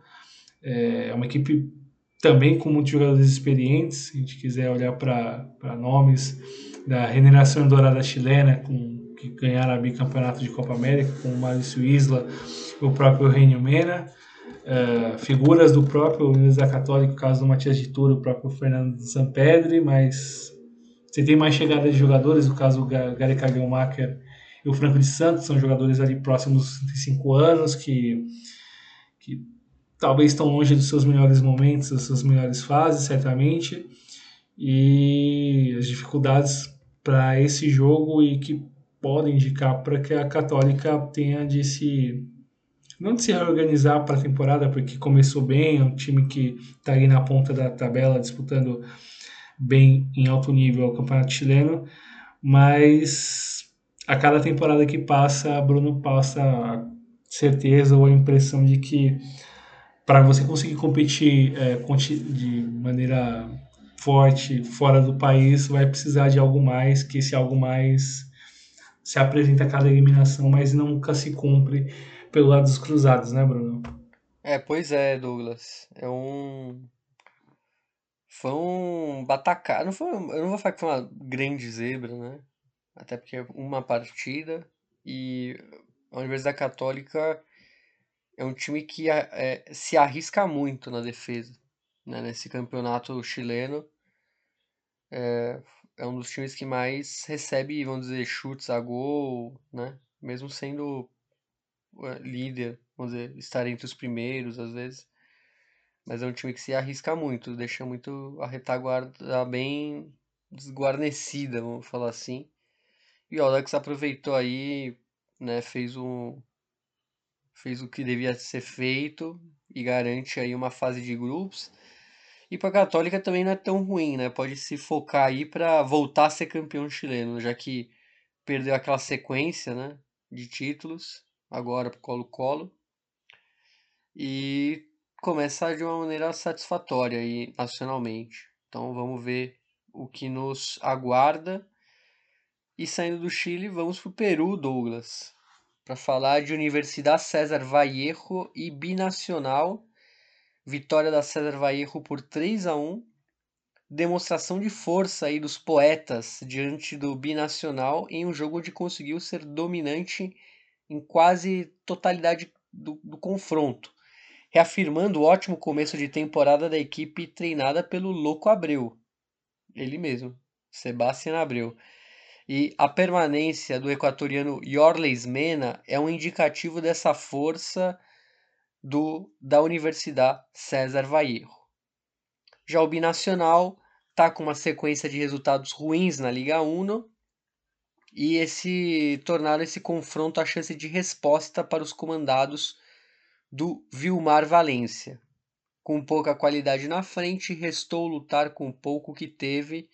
É, é uma equipe também com muitos jogadores experientes, se a gente quiser olhar para nomes da Regeneração Dourada chilena, com, que ganharam a bicampeonato de Copa América, com o Maurício Isla, o próprio Renio Mena, uh, figuras do próprio Universidade Católica, o caso do Matias de Turo, o próprio Fernando Sampedri, mas você tem mais chegada de jogadores, o caso do Gary Kagelmacher e o Franco de Santos, são jogadores ali próximos dos 35 anos, que talvez estão longe dos seus melhores momentos, das suas melhores fases, certamente, e as dificuldades para esse jogo e que podem indicar para que a Católica tenha de se não de se reorganizar para a temporada, porque começou bem, é um time que está aí na ponta da tabela disputando bem em alto nível o campeonato chileno, mas a cada temporada que passa, Bruno passa a certeza ou a impressão de que para você conseguir competir é, de maneira forte fora do país, vai precisar de algo mais, que esse algo mais se apresenta a cada eliminação, mas nunca se cumpre pelo lado dos cruzados, né, Bruno? É, pois é, Douglas. É um. Foi um batacá. Não foi, eu não vou falar que foi uma grande zebra, né? Até porque é uma partida e a Universidade Católica é um time que é, se arrisca muito na defesa. Né? Nesse campeonato chileno, é, é um dos times que mais recebe, vamos dizer, chutes a gol, né? mesmo sendo é, líder, vamos dizer, estar entre os primeiros às vezes. Mas é um time que se arrisca muito, deixa muito a retaguarda bem desguarnecida, vamos falar assim. E o Alex aproveitou aí, né, fez um, fez o que devia ser feito e garante aí uma fase de grupos. E para a Católica também não é tão ruim, né? Pode se focar aí para voltar a ser campeão chileno, já que perdeu aquela sequência, né, de títulos agora para Colo-Colo. E começar de uma maneira satisfatória aí nacionalmente. Então vamos ver o que nos aguarda. E saindo do Chile, vamos para o Peru, Douglas para falar de Universidade César Vallejo e Binacional. Vitória da César Vallejo por 3 a 1. Demonstração de força aí dos poetas diante do Binacional em um jogo onde conseguiu ser dominante em quase totalidade do, do confronto, reafirmando o ótimo começo de temporada da equipe treinada pelo Louco Abreu. Ele mesmo, Sebastião Abreu. E a permanência do equatoriano Yorles Mena é um indicativo dessa força do, da Universidade César Vallejo. Já o Binacional está com uma sequência de resultados ruins na Liga 1 e esse tornaram esse confronto a chance de resposta para os comandados do Vilmar Valência. Com pouca qualidade na frente, restou lutar com o pouco que teve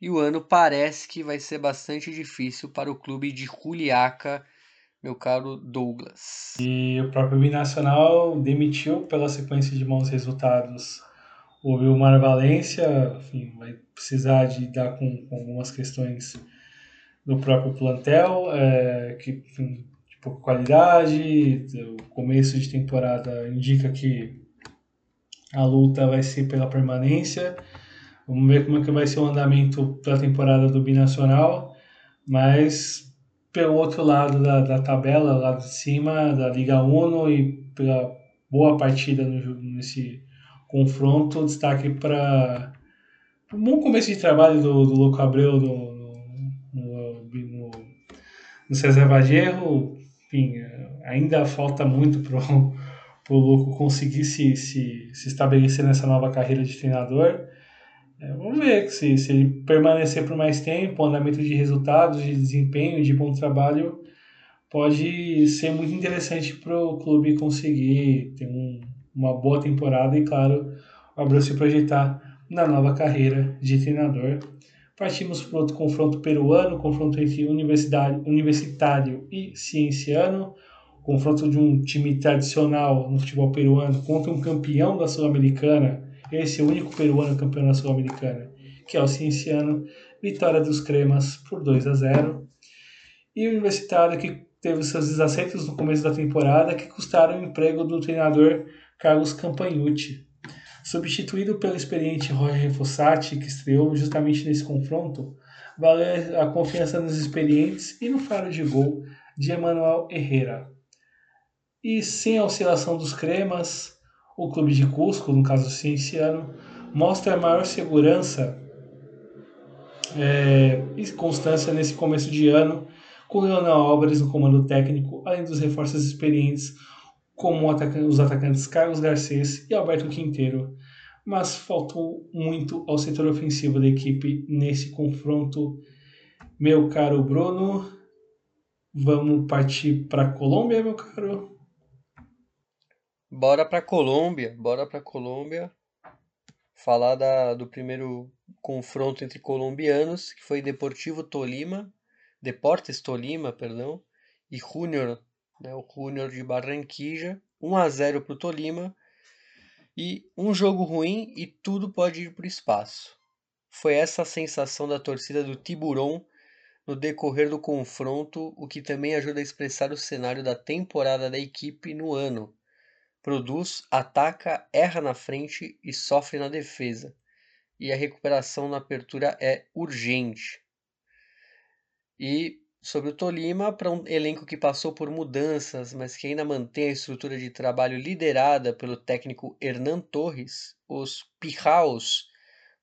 e o ano parece que vai ser bastante difícil para o clube de Juliaca, meu caro Douglas. E o próprio Binacional demitiu pela sequência de maus resultados o Vilmar Valência, enfim, vai precisar de lidar com, com algumas questões do próprio plantel, é, que enfim, de pouca qualidade, o começo de temporada indica que a luta vai ser pela permanência. Vamos ver como é que vai ser o andamento da temporada do Binacional, mas pelo outro lado da, da tabela, lá de cima, da Liga Uno e pela boa partida no, nesse confronto, destaque para um bom começo de trabalho do, do Louco Abreu no, no, no, no César Vagerro. Enfim, ainda falta muito para o Louco conseguir se, se, se estabelecer nessa nova carreira de treinador. É, vamos ver se, se ele permanecer por mais tempo, andamento de resultados, de desempenho, de bom trabalho, pode ser muito interessante para o clube conseguir ter um, uma boa temporada e, claro, o Abreu se projetar na nova carreira de treinador. Partimos para outro confronto peruano, confronto entre universidade, universitário e cienciano, confronto de um time tradicional no futebol peruano contra um campeão da Sul-Americana, esse é único peruano campeão da Sul-Americana, que é o cienciano, vitória dos cremas por 2 a 0. E o universitário que teve seus desacertos no começo da temporada que custaram o emprego do treinador Carlos Campagnucci. Substituído pelo experiente Roger Fossati, que estreou justamente nesse confronto, vale a confiança nos experientes e no faro de gol de Emanuel Herrera. E sem a oscilação dos cremas, o clube de Cusco, no caso cienciano, mostra maior segurança é, e constância nesse começo de ano, com Leonel Álvares no comando técnico, além dos reforços experientes como os atacantes Carlos Garcês e Alberto Quinteiro, mas faltou muito ao setor ofensivo da equipe nesse confronto. Meu caro Bruno, vamos partir para a Colômbia, meu caro? Bora para Colômbia, bora para Colômbia. Falar da, do primeiro confronto entre colombianos, que foi Deportivo Tolima, Deportes Tolima, perdão, e Junior né, o Júnior de Barranquilla, 1 a 0 para o Tolima, e um jogo ruim e tudo pode ir para o espaço. Foi essa a sensação da torcida do Tiburon no decorrer do confronto, o que também ajuda a expressar o cenário da temporada da equipe no ano. Produz, ataca, erra na frente e sofre na defesa. E a recuperação na apertura é urgente. E sobre o Tolima para um elenco que passou por mudanças, mas que ainda mantém a estrutura de trabalho liderada pelo técnico Hernan Torres, os Pijaos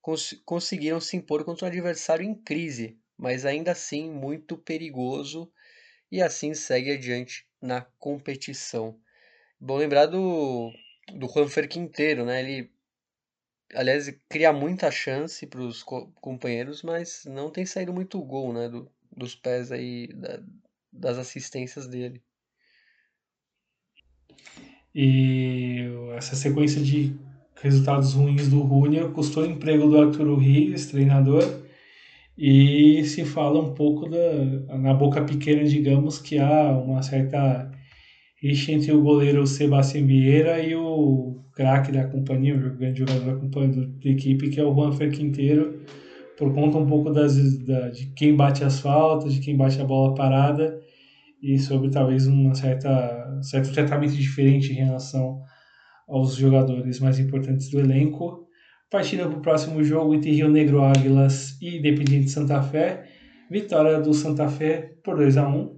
cons conseguiram se impor contra um adversário em crise, mas ainda assim muito perigoso e assim segue adiante na competição. Bom lembrar do, do Juanfer Quinteiro, né? Ele, aliás, cria muita chance para os co companheiros, mas não tem saído muito gol, né? Do, dos pés aí, da, das assistências dele. E essa sequência de resultados ruins do Júnior custou o emprego do Arturo Rios, treinador, e se fala um pouco da, na boca pequena, digamos, que há uma certa rixa entre o goleiro Sebastião Vieira e o craque da companhia, o grande jogador da, companhia, da equipe, que é o Juanfer Quinteiro, por conta um pouco das, da, de quem bate as faltas, de quem bate a bola parada e sobre talvez um certa, certo tratamento diferente em relação aos jogadores mais importantes do elenco. Partindo para o próximo jogo entre Rio Negro Águilas e Independiente Santa Fé, vitória do Santa Fé por 2 a 1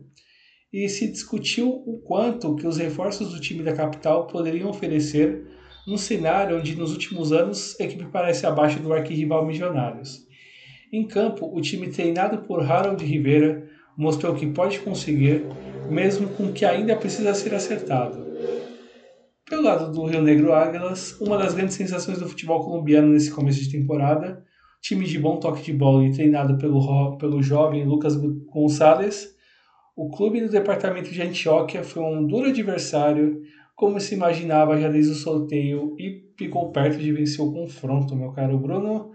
e se discutiu o quanto que os reforços do time da capital poderiam oferecer num cenário onde nos últimos anos a equipe parece abaixo do arquirrival Milionários. Em campo, o time treinado por Harold Rivera mostrou que pode conseguir, mesmo com o que ainda precisa ser acertado. Pelo lado do Rio Negro Águilas, uma das grandes sensações do futebol colombiano nesse começo de temporada, time de bom toque de bola e treinado pelo, pelo jovem Lucas Gonçalves, o clube do departamento de Antioquia foi um duro adversário, como se imaginava já desde o sorteio, e ficou perto de vencer o confronto, meu caro Bruno.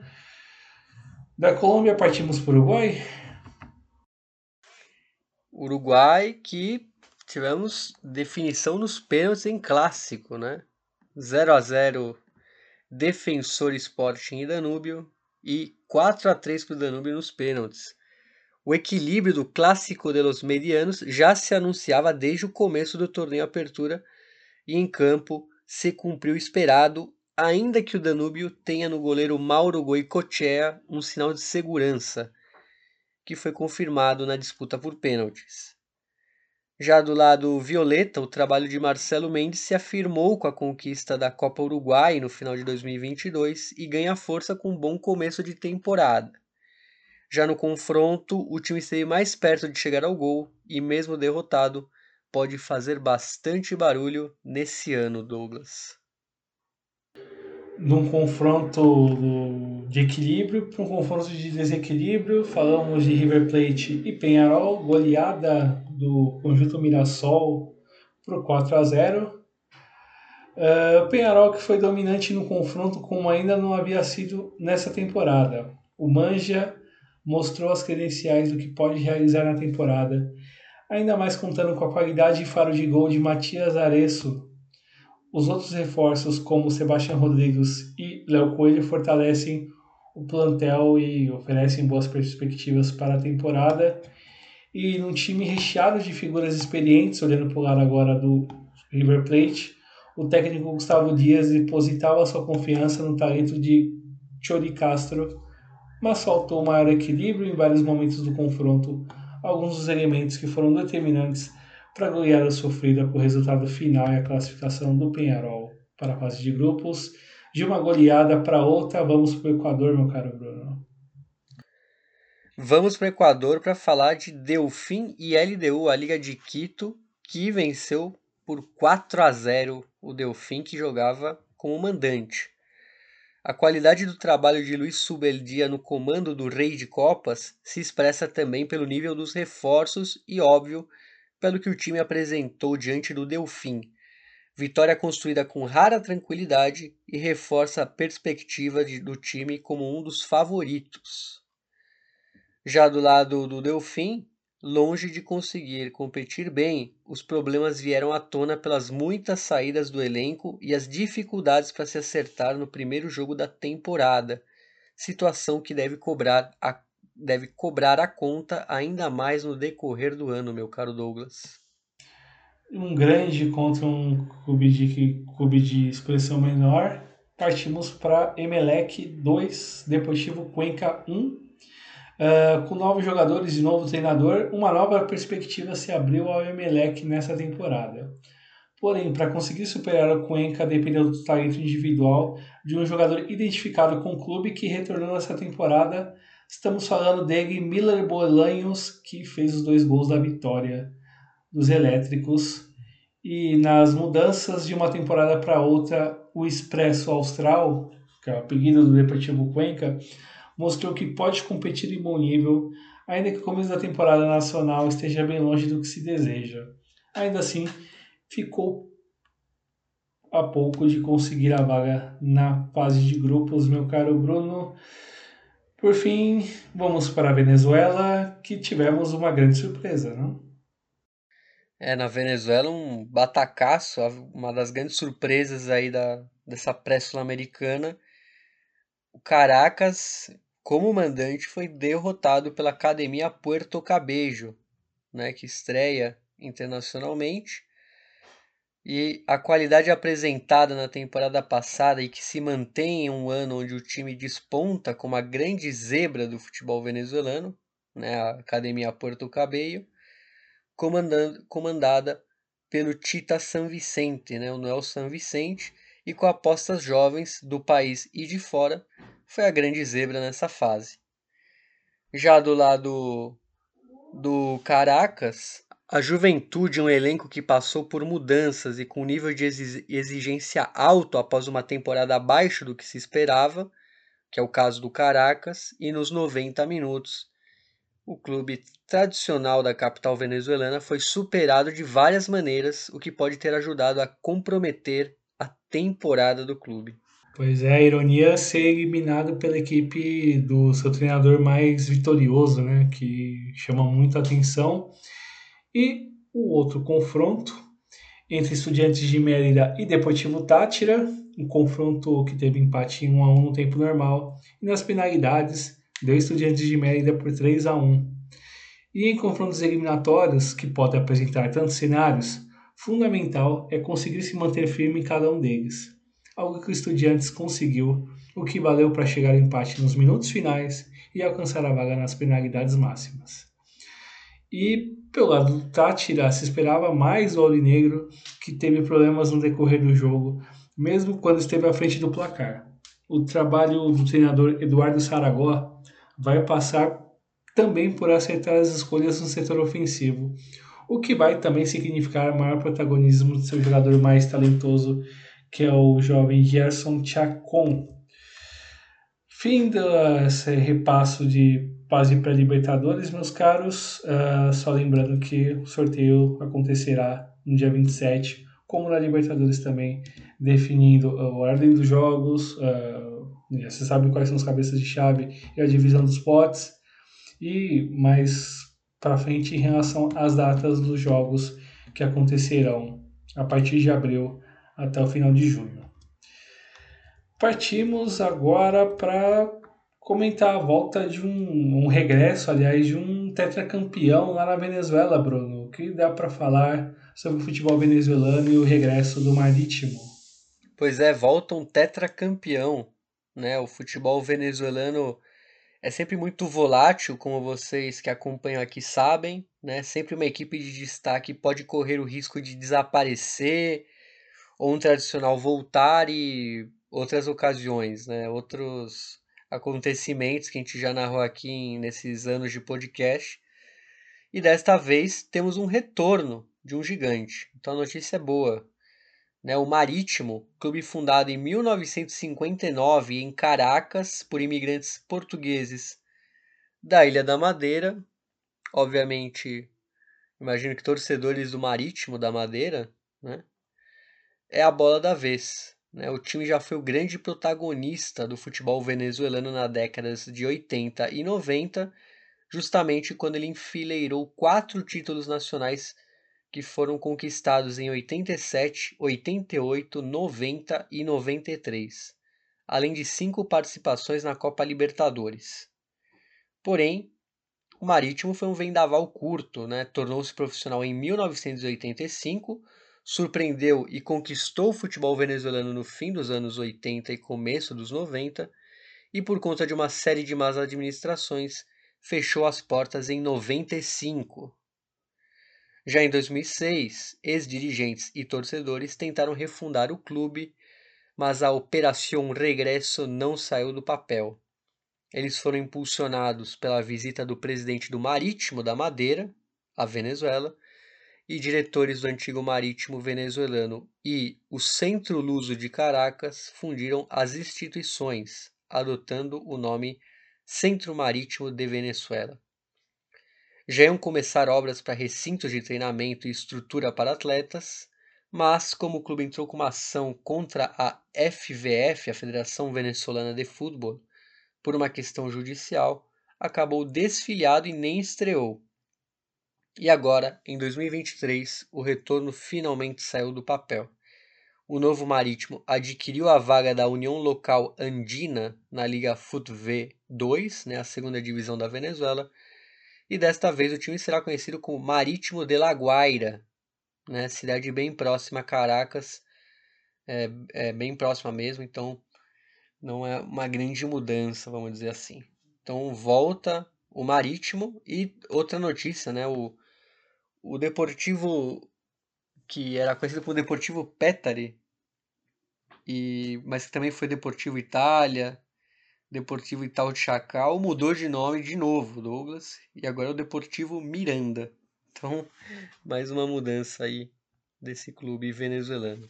Da Colômbia partimos para o Uruguai. Uruguai que tivemos definição nos pênaltis em clássico, né? 0 a 0 Defensor Sporting e Danúbio e 4 a 3 para o Danúbio nos pênaltis. O equilíbrio do clássico de los medianos já se anunciava desde o começo do torneio Apertura e em campo se cumpriu o esperado, ainda que o Danúbio tenha no goleiro Mauro Goicoechea um sinal de segurança, que foi confirmado na disputa por pênaltis. Já do lado violeta, o trabalho de Marcelo Mendes se afirmou com a conquista da Copa Uruguai no final de 2022 e ganha força com um bom começo de temporada. Já no confronto, o time esteve mais perto de chegar ao gol e, mesmo derrotado, pode fazer bastante barulho nesse ano, Douglas. Num confronto de equilíbrio para um confronto de desequilíbrio, falamos de River Plate e Penharol, goleada do conjunto Mirassol por 4 a 0. Uh, o Penharol que foi dominante no confronto como ainda não havia sido nessa temporada. O Manja mostrou as credenciais do que pode realizar na temporada, ainda mais contando com a qualidade e faro de gol de Matias Areço. Os outros reforços, como Sebastião Rodrigues e Léo Coelho, fortalecem o plantel e oferecem boas perspectivas para a temporada. E num time recheado de figuras experientes, olhando para o lado agora do River Plate, o técnico Gustavo Dias depositava sua confiança no talento de Chori Castro mas faltou maior equilíbrio em vários momentos do confronto, alguns dos elementos que foram determinantes para a goleada sofrida por resultado final e a classificação do Penharol para a fase de grupos. De uma goleada para outra, vamos para o Equador, meu caro Bruno. Vamos para o Equador para falar de Delfim e LDU, a Liga de Quito, que venceu por 4 a 0 o Delfim, que jogava como mandante. A qualidade do trabalho de Luiz Subeldia no comando do Rei de Copas se expressa também pelo nível dos reforços e, óbvio, pelo que o time apresentou diante do Delfim. Vitória construída com rara tranquilidade e reforça a perspectiva de, do time como um dos favoritos. Já do lado do Delfim, Longe de conseguir competir bem, os problemas vieram à tona pelas muitas saídas do elenco e as dificuldades para se acertar no primeiro jogo da temporada, situação que deve cobrar a, deve cobrar a conta ainda mais no decorrer do ano, meu caro Douglas. Um grande contra um clube de, clube de expressão menor. Partimos para Emelec 2, Deportivo Cuenca 1. Uh, com novos jogadores e novo treinador, uma nova perspectiva se abriu ao Emelec nessa temporada. Porém, para conseguir superar o Cuenca dependeu do talento individual de um jogador identificado com o clube que retornou nessa temporada. Estamos falando dele, Miller Bolanhos, que fez os dois gols da vitória dos elétricos. E nas mudanças de uma temporada para outra, o Expresso Austral, que é o apelido do Deportivo Cuenca, mostrou que pode competir em bom nível, ainda que o começo da temporada nacional esteja bem longe do que se deseja. Ainda assim, ficou a pouco de conseguir a vaga na fase de grupos, meu caro Bruno. Por fim, vamos para a Venezuela, que tivemos uma grande surpresa, não? É, na Venezuela, um batacaço, uma das grandes surpresas aí da, dessa pré-sul-americana. O Caracas como mandante foi derrotado pela Academia Puerto Cabello, né, que estreia internacionalmente. E a qualidade apresentada na temporada passada e que se mantém em um ano onde o time desponta como a grande zebra do futebol venezuelano, né, a Academia Puerto Cabello, comandada pelo Tita San Vicente, né, o Noel San Vicente, e com apostas jovens do país e de fora, foi a grande zebra nessa fase. Já do lado do Caracas, a Juventude, um elenco que passou por mudanças e com nível de exigência alto após uma temporada abaixo do que se esperava, que é o caso do Caracas, e nos 90 minutos, o clube tradicional da capital venezuelana foi superado de várias maneiras, o que pode ter ajudado a comprometer a temporada do clube. Pois é, a ironia é ser eliminado pela equipe do seu treinador mais vitorioso, né? Que chama muito a atenção. E o outro confronto entre Estudiantes de Mérida e Deportivo Tátira, um confronto que teve empate em 1 a 1 no tempo normal, e nas penalidades deu Estudiantes de Mérida por 3 a 1. E em confrontos eliminatórios, que podem apresentar tantos cenários, fundamental é conseguir se manter firme em cada um deles. Algo que o Estudiantes conseguiu, o que valeu para chegar ao empate nos minutos finais e alcançar a vaga nas penalidades máximas. E pelo lado do Tátira, se esperava mais do Aurinegro, que teve problemas no decorrer do jogo, mesmo quando esteve à frente do placar. O trabalho do treinador Eduardo Saragó vai passar também por acertar as escolhas no setor ofensivo, o que vai também significar maior protagonismo do seu jogador mais talentoso, que é o jovem Gerson Chacon. Fim desse repasso de fase pré-Libertadores, meus caros. Uh, só lembrando que o sorteio acontecerá no dia 27, como na Libertadores também, definindo a ordem dos jogos. Uh, você sabe quais são as cabeças de chave e a divisão dos potes e mais para frente em relação às datas dos jogos que acontecerão a partir de abril até o final de junho. Partimos agora para comentar a volta de um, um, regresso, aliás, de um tetracampeão lá na Venezuela, Bruno. O que dá para falar sobre o futebol venezuelano e o regresso do Marítimo? Pois é, volta um tetracampeão, né? O futebol venezuelano é sempre muito volátil, como vocês que acompanham aqui sabem, né? Sempre uma equipe de destaque pode correr o risco de desaparecer ou um tradicional voltar e outras ocasiões, né? Outros acontecimentos que a gente já narrou aqui nesses anos de podcast. E desta vez temos um retorno de um gigante. Então a notícia é boa. Né, o Marítimo, clube fundado em 1959 em Caracas por imigrantes portugueses da Ilha da Madeira. Obviamente, imagino que torcedores do Marítimo da Madeira, né, é a bola da vez. Né? O time já foi o grande protagonista do futebol venezuelano na décadas de 80 e 90, justamente quando ele enfileirou quatro títulos nacionais que foram conquistados em 87, 88, 90 e 93, além de cinco participações na Copa Libertadores. Porém, o Marítimo foi um vendaval curto, né? tornou-se profissional em 1985, surpreendeu e conquistou o futebol venezuelano no fim dos anos 80 e começo dos 90, e por conta de uma série de más administrações, fechou as portas em 95. Já em 2006, ex-dirigentes e torcedores tentaram refundar o clube, mas a Operação Regresso não saiu do papel. Eles foram impulsionados pela visita do presidente do Marítimo da Madeira, a Venezuela, e diretores do antigo Marítimo venezuelano e o Centro Luso de Caracas fundiram as instituições, adotando o nome Centro Marítimo de Venezuela. Já iam começar obras para recintos de treinamento e estrutura para atletas, mas como o clube entrou com uma ação contra a FVF, a Federação Venezuelana de Futebol, por uma questão judicial, acabou desfiliado e nem estreou. E agora, em 2023, o retorno finalmente saiu do papel. O novo Marítimo adquiriu a vaga da União Local Andina na Liga FUTV 2, né, a segunda divisão da Venezuela, e desta vez o time será conhecido como Marítimo de La Guaira, né? cidade bem próxima a Caracas, é, é bem próxima mesmo, então não é uma grande mudança, vamos dizer assim. Então volta o Marítimo e outra notícia, né? O, o Deportivo, que era conhecido como Deportivo Petare, e, mas que também foi Deportivo Itália, Deportivo Itaú de Chacal mudou de nome de novo, Douglas, e agora é o Deportivo Miranda. Então, mais uma mudança aí desse clube venezuelano.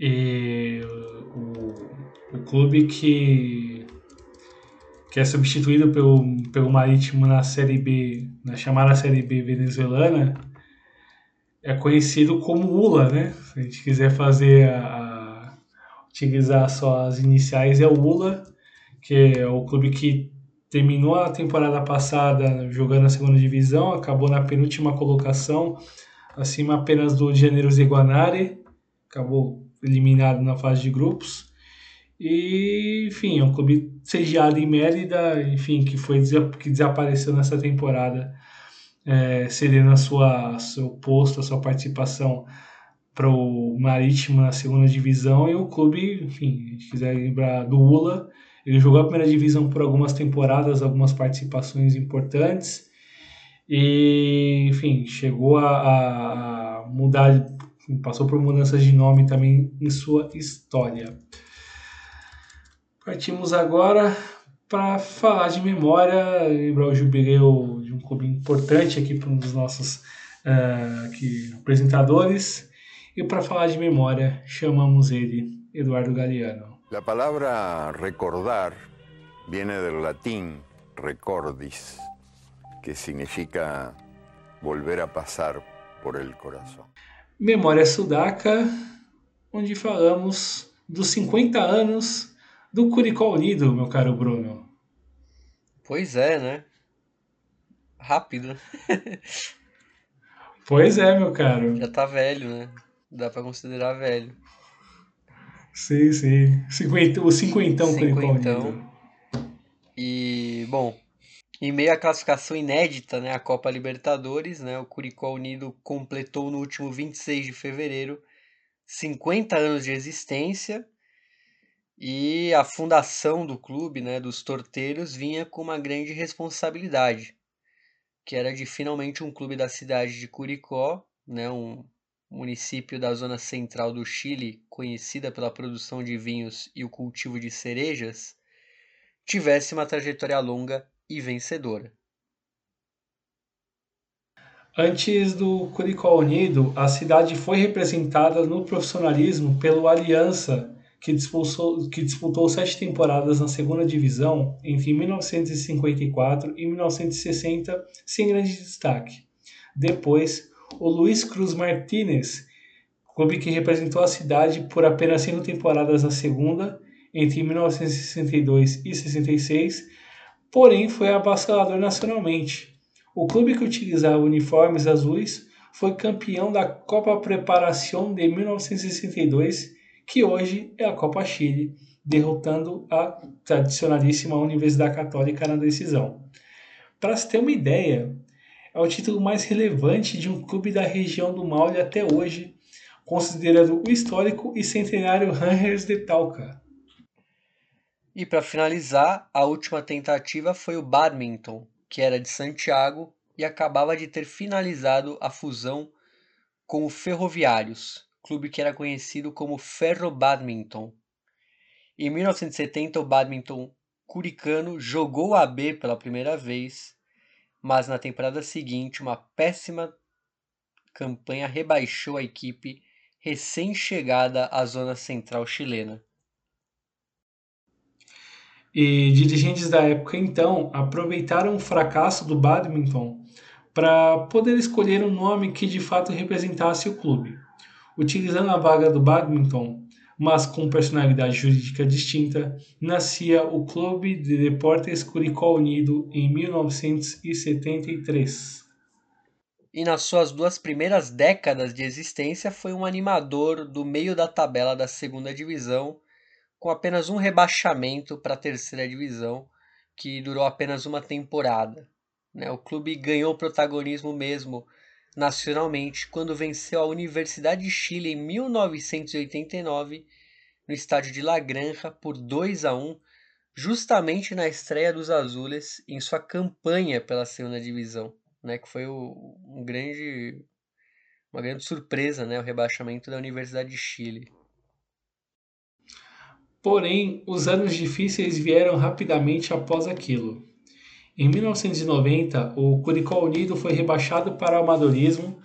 E o, o clube que, que é substituído pelo, pelo Marítimo na Série B, na chamada Série B venezuelana, é conhecido como ULA, né? Se a gente quiser fazer a, utilizar só as iniciais, é o ULA, que é o clube que terminou a temporada passada jogando a segunda divisão, acabou na penúltima colocação, acima apenas do Janeiro Iguanare, acabou eliminado na fase de grupos. E, enfim, é um clube sediado em Mérida, enfim, que foi que desapareceu nessa temporada, é, cedendo a sua seu posto, a sua participação para o Marítimo na segunda divisão e o clube, enfim, se quiser lembrar do Ula, ele jogou a primeira divisão por algumas temporadas, algumas participações importantes e, enfim, chegou a, a mudar, passou por mudanças de nome também em sua história. Partimos agora para falar de memória, lembrar o jubileu de um clube importante aqui para um dos nossos uh, aqui, apresentadores. E para falar de memória, chamamos ele, Eduardo Galeano. A palavra recordar viene del latim recordis, que significa volver a passar por el corazón. Memória Sudaca, onde falamos dos 50 anos do Curicó Unido, meu caro Bruno. Pois é, né? Rápido. pois é, meu caro. Já tá velho, né? Dá pra considerar velho. Sim, sim. Cinquenta, o cinquentão, cinquentão Curicó Unido. E, bom, em meio à classificação inédita, né, a Copa Libertadores, né, o Curicó Unido completou no último 26 de fevereiro 50 anos de existência e a fundação do clube, né, dos torteiros, vinha com uma grande responsabilidade, que era de finalmente um clube da cidade de Curicó, né, um município da zona central do Chile, conhecida pela produção de vinhos e o cultivo de cerejas, tivesse uma trajetória longa e vencedora. Antes do Curicó Unido, a cidade foi representada no profissionalismo pelo Aliança que disputou, que disputou sete temporadas na segunda divisão entre 1954 e 1960, sem grande destaque. Depois, o Luiz Cruz Martínez, clube que representou a cidade por apenas cinco temporadas na segunda, entre 1962 e 66, porém foi avassalador nacionalmente. O clube que utilizava uniformes azuis foi campeão da Copa Preparação de 1962 que hoje é a Copa Chile, derrotando a tradicionalíssima Universidade Católica na decisão. Para se ter uma ideia, é o título mais relevante de um clube da região do Maule até hoje, considerando o histórico e centenário Rangers de Talca. E para finalizar, a última tentativa foi o Badminton, que era de Santiago e acabava de ter finalizado a fusão com o Ferroviários, clube que era conhecido como Ferro Badminton. Em 1970, o badminton curicano jogou a B pela primeira vez, mas na temporada seguinte, uma péssima campanha rebaixou a equipe recém-chegada à zona central chilena. E dirigentes da época então aproveitaram o fracasso do badminton para poder escolher um nome que de fato representasse o clube utilizando a vaga do badminton, mas com personalidade jurídica distinta, nascia o Clube de Deportes Curicó Unido em 1973. E nas suas duas primeiras décadas de existência foi um animador do meio da tabela da segunda divisão, com apenas um rebaixamento para a terceira divisão, que durou apenas uma temporada. Né? O clube ganhou protagonismo mesmo nacionalmente quando venceu a Universidade de Chile em 1989 no estádio de La Granja por 2 a 1, justamente na estreia dos Azules em sua campanha pela segunda divisão, né, que foi um grande uma grande surpresa, né, o rebaixamento da Universidade de Chile. Porém, os anos difíceis vieram rapidamente após aquilo. Em 1990, o Curicó Unido foi rebaixado para o amadorismo,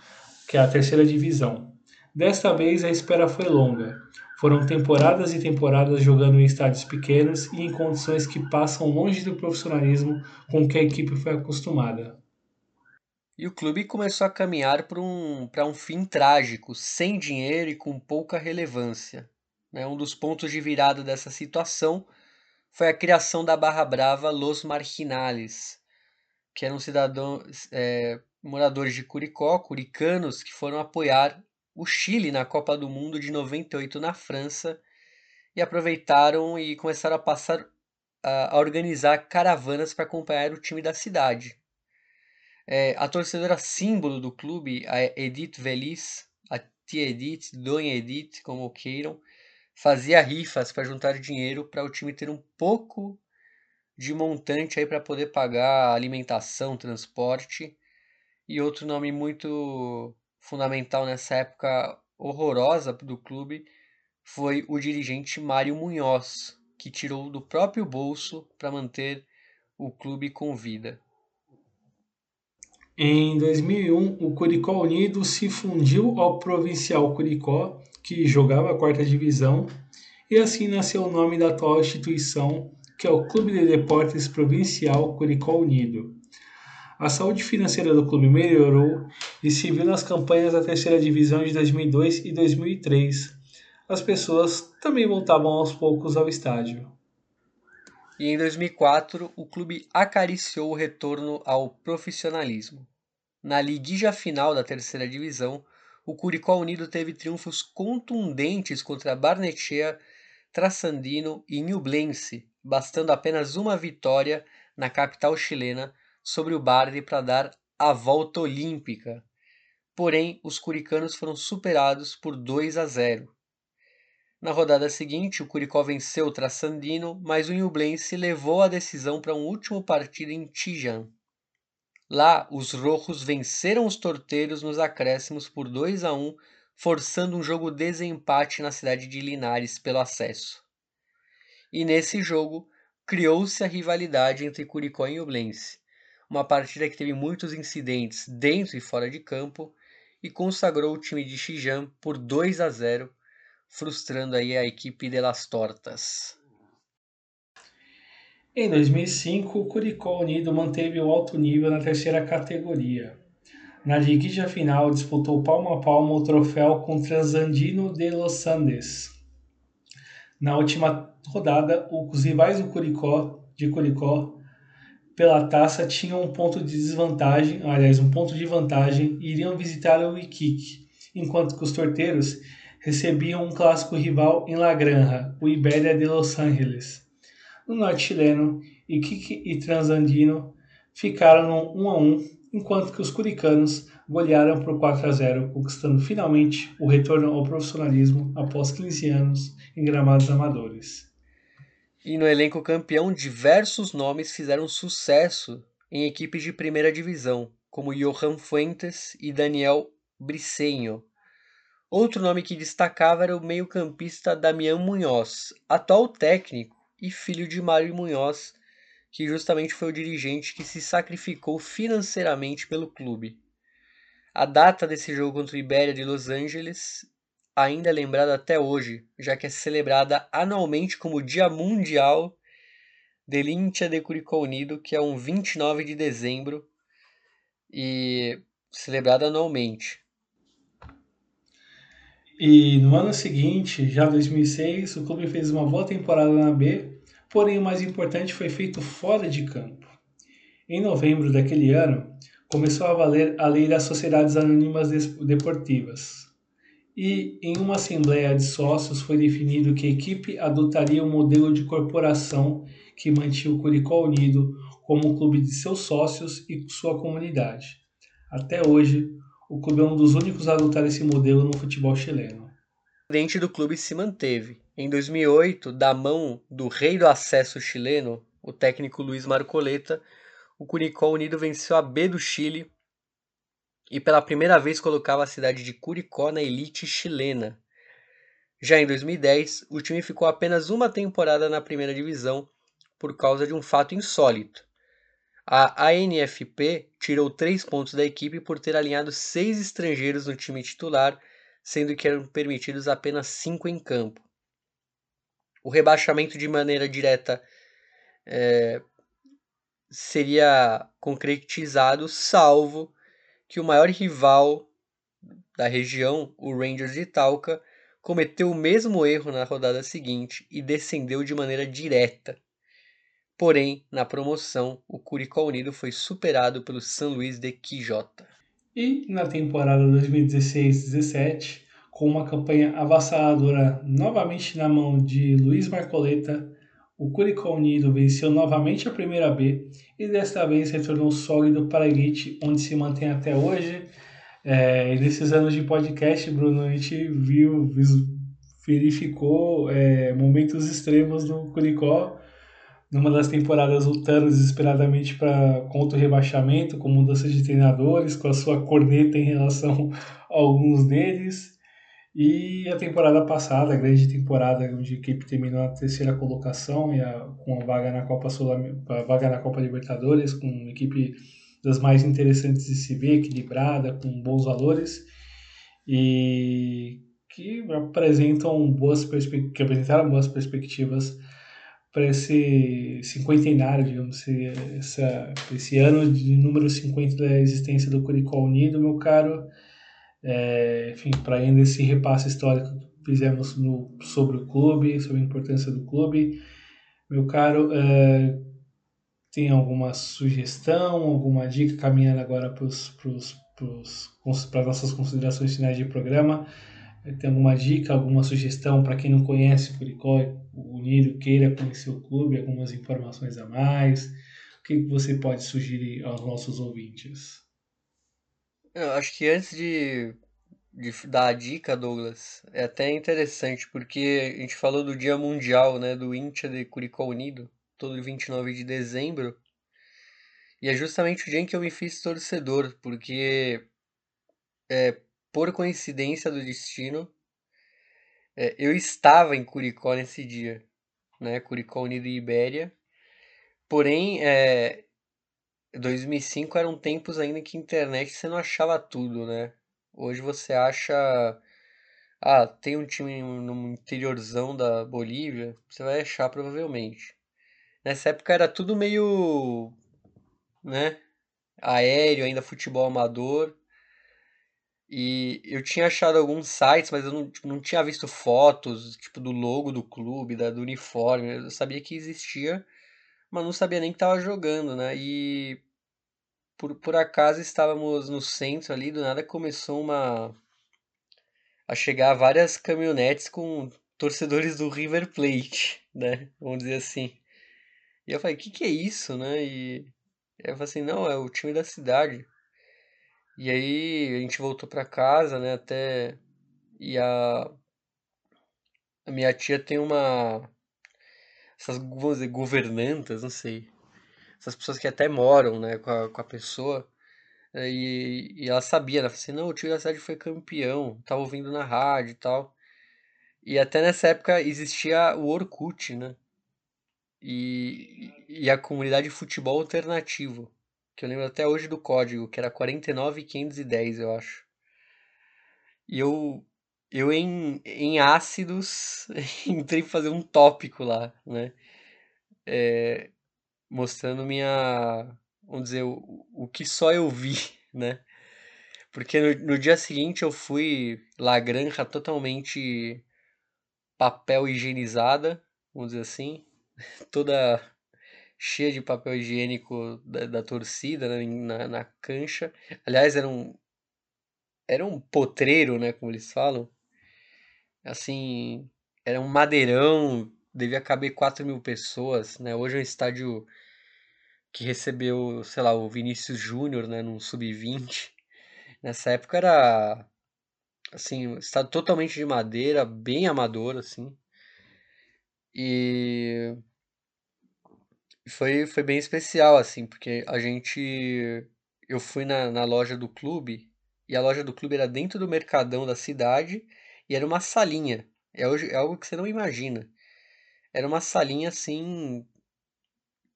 que é a terceira divisão. Desta vez a espera foi longa. Foram temporadas e temporadas jogando em estádios pequenos e em condições que passam longe do profissionalismo com que a equipe foi acostumada. E o clube começou a caminhar para um, um fim trágico, sem dinheiro e com pouca relevância. Né? Um dos pontos de virada dessa situação foi a criação da Barra Brava Los Marginales, que eram cidadãos, é, moradores de Curicó, curicanos, que foram apoiar o Chile na Copa do Mundo de 98 na França e aproveitaram e começaram a passar a, a organizar caravanas para acompanhar o time da cidade. É, a torcedora símbolo do clube, a Edith Velis, a tia Edith, Dona Edith, como queiram, fazia rifas para juntar dinheiro para o time ter um pouco de montante aí para poder pagar alimentação, transporte. E outro nome muito fundamental nessa época horrorosa do clube foi o dirigente Mário Munhoz, que tirou do próprio bolso para manter o clube com vida. Em 2001, o Curicó Unido se fundiu ao Provincial Curicó, que jogava a quarta divisão, e assim nasceu o nome da atual instituição, que é o Clube de Deportes Provincial Curicó Unido. A saúde financeira do clube melhorou e se viu nas campanhas da terceira divisão de 2002 e 2003, as pessoas também voltavam aos poucos ao estádio. E em 2004, o clube acariciou o retorno ao profissionalismo. Na liguija final da terceira divisão, o Curicó Unido teve triunfos contundentes contra Barnechea, Traçandino e Nublense, bastando apenas uma vitória na capital chilena sobre o Bardi para dar a volta olímpica. Porém, os curicanos foram superados por 2 a 0. Na rodada seguinte, o Curicó venceu o Traçandino, mas o Nublense levou a decisão para um último partido em Tijan. Lá, os rojos venceram os torteiros nos acréscimos por 2 a 1, forçando um jogo desempate na cidade de Linares pelo acesso. E nesse jogo, criou-se a rivalidade entre Curicó e Nublense, uma partida que teve muitos incidentes dentro e fora de campo e consagrou o time de Xijam por 2 a 0 frustrando aí a equipe de Las Tortas. Em 2005, o Curicó Unido manteve o alto nível na terceira categoria. Na liguilla final, disputou palmo a palmo o troféu com Transandino de Los Andes. Na última rodada, os rivais do Curicó, de Curicó pela taça tinham um ponto de desvantagem, aliás, um ponto de vantagem e iriam visitar o Iquique, enquanto que os torteiros recebiam um clássico rival em La Granja, o Iberia de Los Angeles. No norte chileno, Iquique e Transandino ficaram no 1 a 1, enquanto que os curicanos golearam por 4 a 0, conquistando finalmente o retorno ao profissionalismo após 15 anos em gramados amadores. E no elenco campeão, diversos nomes fizeram sucesso em equipes de primeira divisão, como Johan Fuentes e Daniel Briceño, Outro nome que destacava era o meio-campista Damião Munhoz, atual técnico e filho de Mário Munhoz, que justamente foi o dirigente que se sacrificou financeiramente pelo clube. A data desse jogo contra o Ibéria de Los Angeles ainda é lembrada até hoje, já que é celebrada anualmente como Dia Mundial del Hincha de Curicó Unido, que é um 29 de dezembro e celebrada anualmente. E no ano seguinte, já 2006, o clube fez uma boa temporada na B, porém o mais importante foi feito fora de campo. Em novembro daquele ano, começou a valer a lei das sociedades anônimas deportivas. E em uma assembleia de sócios foi definido que a equipe adotaria um modelo de corporação que mantinha o Curicó Unido como um clube de seus sócios e sua comunidade. Até hoje, o clube é um dos únicos a adotar esse modelo no futebol chileno. O presidente do clube se manteve. Em 2008, da mão do rei do acesso chileno, o técnico Luiz Marcoleta, o Curicó Unido venceu a B do Chile e pela primeira vez colocava a cidade de Curicó na elite chilena. Já em 2010, o time ficou apenas uma temporada na primeira divisão por causa de um fato insólito. A ANFP tirou três pontos da equipe por ter alinhado seis estrangeiros no time titular, sendo que eram permitidos apenas cinco em campo. O rebaixamento de maneira direta é, seria concretizado, salvo que o maior rival da região, o Rangers de Talca, cometeu o mesmo erro na rodada seguinte e descendeu de maneira direta. Porém, na promoção, o Curicó Unido foi superado pelo São Luís de Quijota. E na temporada 2016-17, com uma campanha avassaladora novamente na mão de Luiz Marcoleta, o Curicó Unido venceu novamente a primeira B e desta vez retornou sólido para a elite, onde se mantém até hoje. É, nesses anos de podcast, Bruno, a gente viu, verificou é, momentos extremos do Curicó. Numa das temporadas lutando desesperadamente para contra o rebaixamento, com mudança de treinadores, com a sua corneta em relação a alguns deles. E a temporada passada, a grande temporada, onde a equipe terminou na terceira colocação e a, com a vaga na Copa Sul, a vaga na Copa Libertadores, com uma equipe das mais interessantes de se ver, equilibrada, com bons valores e que apresentam boas que apresentaram boas perspectivas para esse cinquentenário, digamos, essa, esse ano de número 50 da existência do Curicó Unido, meu caro. É, enfim, para ainda esse repasse histórico que fizemos no, sobre o clube, sobre a importância do clube. Meu caro, é, tem alguma sugestão, alguma dica, caminhando agora para as nossas considerações finais de programa? Tem alguma dica, alguma sugestão para quem não conhece Curicó, o Unido, queira conhecer o clube, algumas informações a mais? O que você pode sugerir aos nossos ouvintes? Eu acho que antes de, de dar a dica, Douglas, é até interessante, porque a gente falou do Dia Mundial, né, do Íntia de Curicó Unido, todo 29 de dezembro, e é justamente o dia em que eu me fiz torcedor, porque é, por coincidência do destino, é, eu estava em Curicó nesse dia, né, Curicó Unido e Ibéria, porém, é, 2005 eram tempos ainda que internet você não achava tudo, né? Hoje você acha. Ah, tem um time no interiorzão da Bolívia, você vai achar provavelmente. Nessa época era tudo meio. né? Aéreo, ainda futebol amador. E eu tinha achado alguns sites, mas eu não, tipo, não tinha visto fotos, tipo, do logo do clube, da, do uniforme. Eu sabia que existia, mas não sabia nem que tava jogando, né? E por, por acaso estávamos no centro ali, do nada começou uma a chegar várias caminhonetes com torcedores do River Plate, né? Vamos dizer assim. E eu falei, o que, que é isso, né? E eu falei assim, não, é o time da cidade. E aí a gente voltou para casa, né? Até. E a. A minha tia tem uma. Essas, vamos dizer, governantas, não sei essas pessoas que até moram, né, com a, com a pessoa. Né, e, e ela sabia, ela falou assim, não, o time da cidade foi campeão, tava ouvindo na rádio e tal. E até nessa época existia o Orkut, né? E, e a comunidade de futebol alternativo, que eu lembro até hoje do código, que era 49510, eu acho. E eu, eu em, em ácidos entrei pra fazer um tópico lá, né? É, mostrando minha, vamos dizer, o, o que só eu vi, né? Porque no, no dia seguinte eu fui La Granja totalmente papel higienizada, vamos dizer assim, toda cheia de papel higiênico da, da torcida né, na, na cancha. Aliás, era um, era um potreiro, né, como eles falam. Assim, era um madeirão devia caber 4 mil pessoas, né? Hoje é um estádio que recebeu, sei lá, o Vinícius Júnior, né, num sub-20. Nessa época era assim, um estádio totalmente de madeira, bem amador assim. E foi foi bem especial assim, porque a gente eu fui na, na loja do clube e a loja do clube era dentro do mercadão da cidade e era uma salinha. É, é algo que você não imagina. Era uma salinha assim.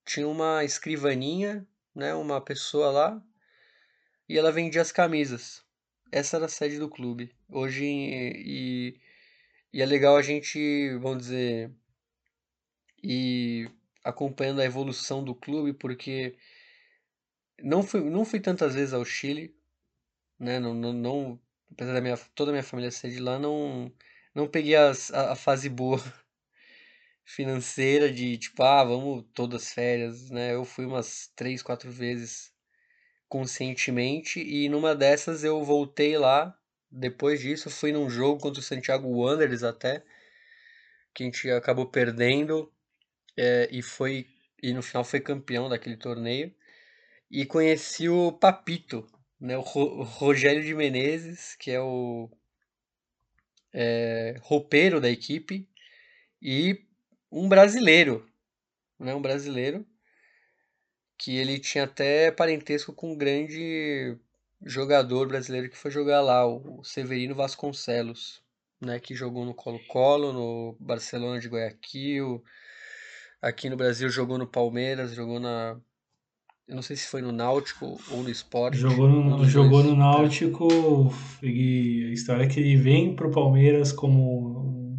Tinha uma escrivaninha, né? Uma pessoa lá. E ela vendia as camisas. Essa era a sede do clube. Hoje. E, e é legal a gente, vamos dizer. E acompanhando a evolução do clube, porque não fui, não fui tantas vezes ao Chile, né? Não, não, não apesar da minha, toda a minha família ser de lá, não, não peguei as, a, a fase boa financeira de tipo, ah, vamos todas férias, né? Eu fui umas três, quatro vezes conscientemente e numa dessas eu voltei lá. Depois disso, fui num jogo contra o Santiago Wanderers até, que a gente acabou perdendo é, e foi e no final foi campeão daquele torneio. E conheci o Papito, né, o, Ro, o Rogério de Menezes, que é o é, roupeiro da equipe, e um brasileiro, né, um brasileiro que ele tinha até parentesco com um grande jogador brasileiro que foi jogar lá, o Severino Vasconcelos, né, que jogou no Colo-Colo, no Barcelona de Guayaquil, aqui no Brasil jogou no Palmeiras, jogou na eu não sei se foi no Náutico ou no Esporte. Jogou no, jogou no Náutico. E a história é que ele vem pro Palmeiras como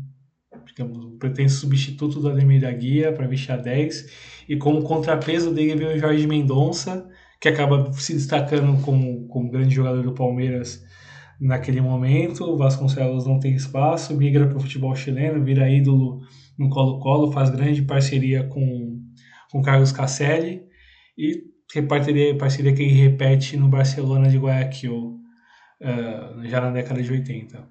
digamos, um pretenso substituto do Ademir da Guia para vestir a 10. E como contrapeso dele veio o Jorge Mendonça, que acaba se destacando como, como grande jogador do Palmeiras naquele momento. O Vasconcelos não tem espaço, migra para o futebol chileno, vira ídolo no Colo-Colo, faz grande parceria com, com Carlos Casselli. E parceria, parceria que ele repete no Barcelona de Guayaquil, uh, já na década de 80.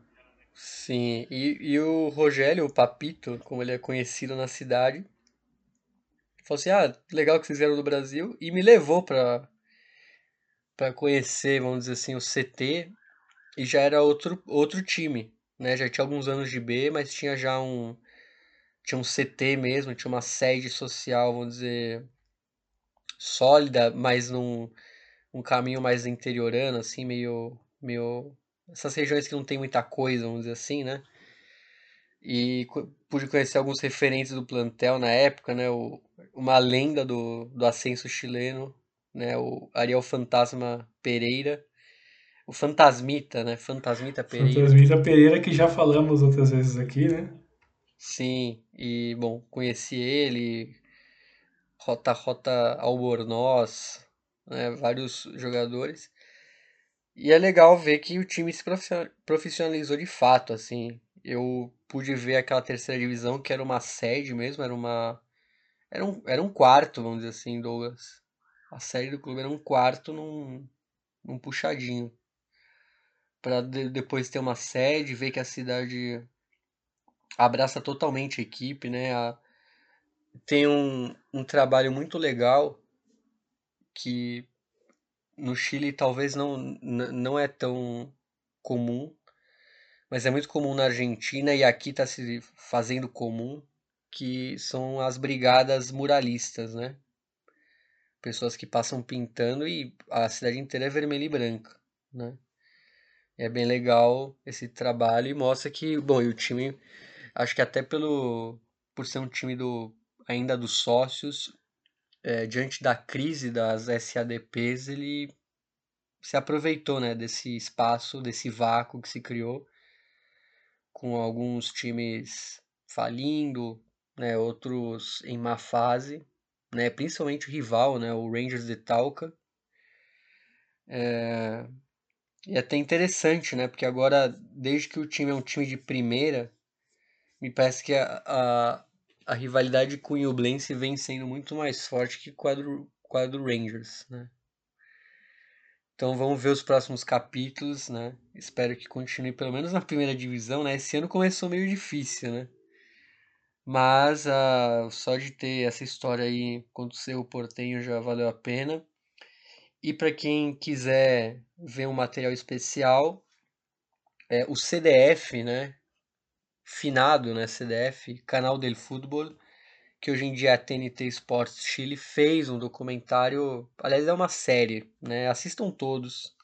Sim, e, e o Rogério, o Papito, como ele é conhecido na cidade, falou assim: ah, legal que vocês vieram do Brasil, e me levou para para conhecer, vamos dizer assim, o CT, e já era outro, outro time, né? Já tinha alguns anos de B, mas tinha já um tinha um CT mesmo, tinha uma sede social, vamos dizer, sólida, mas num um caminho mais interiorano, assim, meio, meio. Essas regiões que não tem muita coisa, vamos dizer assim, né? E pude conhecer alguns referentes do plantel na época, né? O, uma lenda do, do ascenso chileno, né? O Ariel Fantasma Pereira. O Fantasmita, né? Fantasmita Pereira. Fantasmita Pereira, que já falamos outras vezes aqui, né? Sim, e bom, conheci ele, Rota Rota Albornoz, né, vários jogadores. E é legal ver que o time se profissionalizou de fato, assim. Eu pude ver aquela terceira divisão que era uma sede mesmo, era uma era um, era um quarto, vamos dizer assim, Douglas. A sede do clube era um quarto num, num puxadinho. Para de, depois ter uma sede, ver que a cidade abraça totalmente a equipe, né? A, tem um, um trabalho muito legal que no Chile talvez não, não é tão comum, mas é muito comum na Argentina e aqui está se fazendo comum, que são as brigadas muralistas, né? Pessoas que passam pintando e a cidade inteira é vermelha e branca, né? É bem legal esse trabalho e mostra que, bom, e o time, acho que até pelo por ser um time do ainda dos sócios, é, diante da crise das SADPs, ele se aproveitou né, desse espaço, desse vácuo que se criou, com alguns times falindo, né, outros em má fase, né, principalmente o rival, né, o Rangers de Talca. É, e é até interessante, né, porque agora, desde que o time é um time de primeira, me parece que a, a a rivalidade com o Newblense vem sendo muito mais forte que com a do, a Rangers, né? Então vamos ver os próximos capítulos, né? Espero que continue pelo menos na primeira divisão, né? Esse ano começou meio difícil, né? Mas uh, só de ter essa história aí contra o Portenho já valeu a pena. E para quem quiser ver um material especial, é, o CDF, né? Finado, né, CDF, Canal del Fútbol, que hoje em dia é a TNT Sports Chile, fez um documentário, aliás é uma série, né, assistam todos,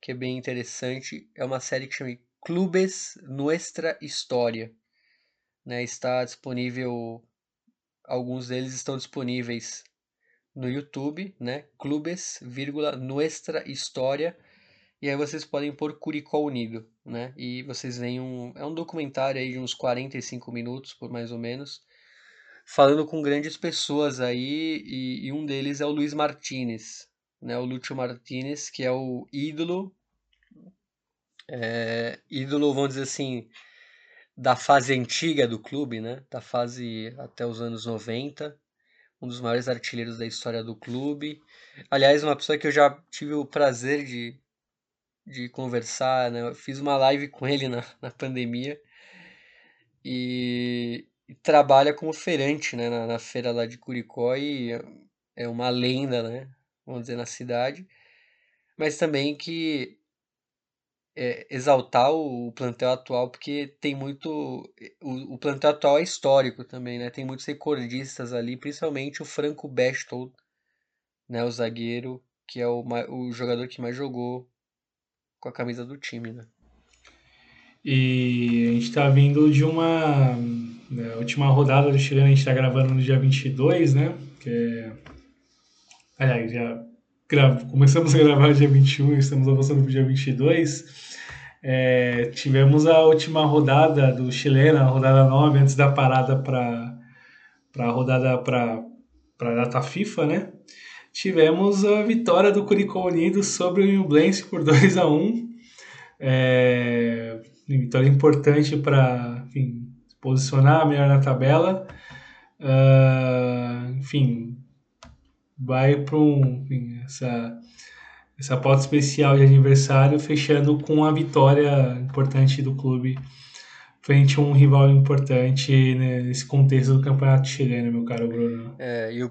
que é bem interessante, é uma série que chama Clubes Nuestra História, né, está disponível, alguns deles estão disponíveis no YouTube, né, Clubes, vírgula, Nuestra História, e aí vocês podem pôr Curicó Unido, né? E vocês veem um. É um documentário aí de uns 45 minutos, por mais ou menos, falando com grandes pessoas aí, e, e um deles é o Luiz Martinez, né? O Lúcio Martinez, que é o ídolo. É, ídolo, vamos dizer assim, da fase antiga do clube, né? Da fase até os anos 90. Um dos maiores artilheiros da história do clube. Aliás, uma pessoa que eu já tive o prazer de, de conversar, né? Eu fiz uma live com ele na, na pandemia. E, e trabalha como feirante, né? Na, na feira lá de Curicó e é uma lenda, né? Vamos dizer, na cidade. Mas também que é, exaltar o, plantel atual, porque tem muito. O, o, plantel atual é histórico também, né? Tem muitos recordistas ali, principalmente o Franco Bestold, né? O zagueiro, que é o, o jogador que mais jogou com a camisa do time, né? E a gente tá vindo de uma. Né, última rodada do Chileno, a gente tá gravando no dia 22, né? Que é. Aliás, já começamos a gravar dia 21 e estamos avançando para o dia 22. É, tivemos a última rodada do chileno, a rodada 9, antes da parada para a rodada para a data FIFA, né? Tivemos a vitória do Curicó Unido sobre o Nublense por 2 a 1 é, Vitória importante para posicionar melhor na tabela. Uh, enfim, vai para um, essa essa pauta especial de aniversário, fechando com a vitória importante do clube frente a um rival importante né, nesse contexto do campeonato chileno, meu caro Bruno. É, e o,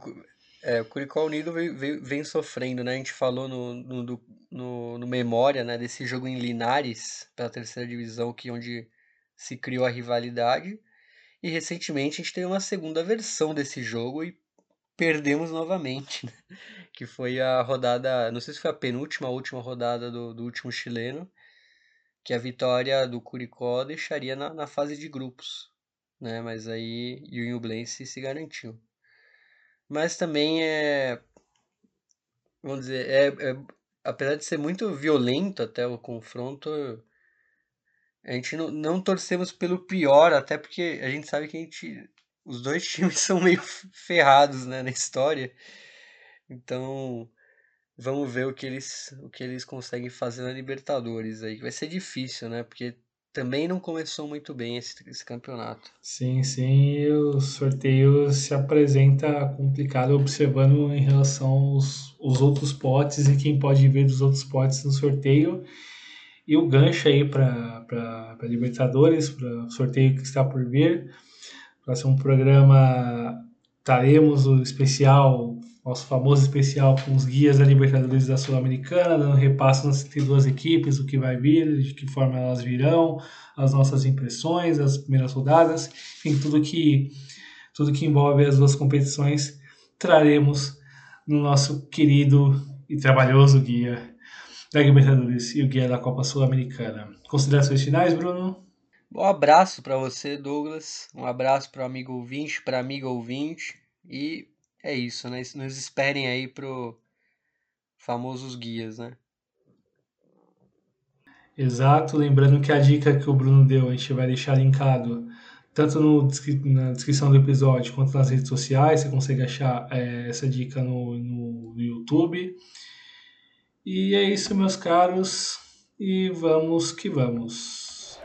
é, o Curicó Unido vem, vem, vem, sofrendo, né? A gente falou no, no, no, no, Memória, né, desse jogo em Linares, pela terceira divisão, que onde se criou a rivalidade. E recentemente a gente teve uma segunda versão desse jogo e perdemos novamente, né? que foi a rodada, não sei se foi a penúltima ou última rodada do, do último chileno, que a vitória do Curicó deixaria na, na fase de grupos, né? Mas aí o Inublense se garantiu. Mas também é, vamos dizer, é, é, apesar de ser muito violento até o confronto, a gente não, não torcemos pelo pior, até porque a gente sabe que a gente os dois times são meio ferrados né, na história. Então, vamos ver o que eles, o que eles conseguem fazer na Libertadores aí. Vai ser difícil, né? Porque também não começou muito bem esse, esse campeonato. Sim, sim, o sorteio se apresenta complicado observando em relação aos, aos outros potes e quem pode ver dos outros potes no sorteio. E o gancho aí para Libertadores, para o sorteio que está por vir. Próximo programa teremos o especial, nosso famoso especial com os guias da Libertadores da Sul-Americana, dando repasso nas 32 equipes, o que vai vir, de que forma elas virão, as nossas impressões, as primeiras rodadas, enfim, tudo que, tudo que envolve as duas competições, traremos no nosso querido e trabalhoso guia da Libertadores e o guia da Copa Sul-Americana. Considerações finais, Bruno? Um abraço para você, Douglas. Um abraço para o amigo ouvinte, para amigo ouvinte. E é isso, né? Nos esperem aí pro famosos guias, né? Exato. Lembrando que a dica que o Bruno deu, a gente vai deixar linkado tanto no, na descrição do episódio quanto nas redes sociais. Você consegue achar é, essa dica no, no, no YouTube. E é isso, meus caros. E vamos que vamos.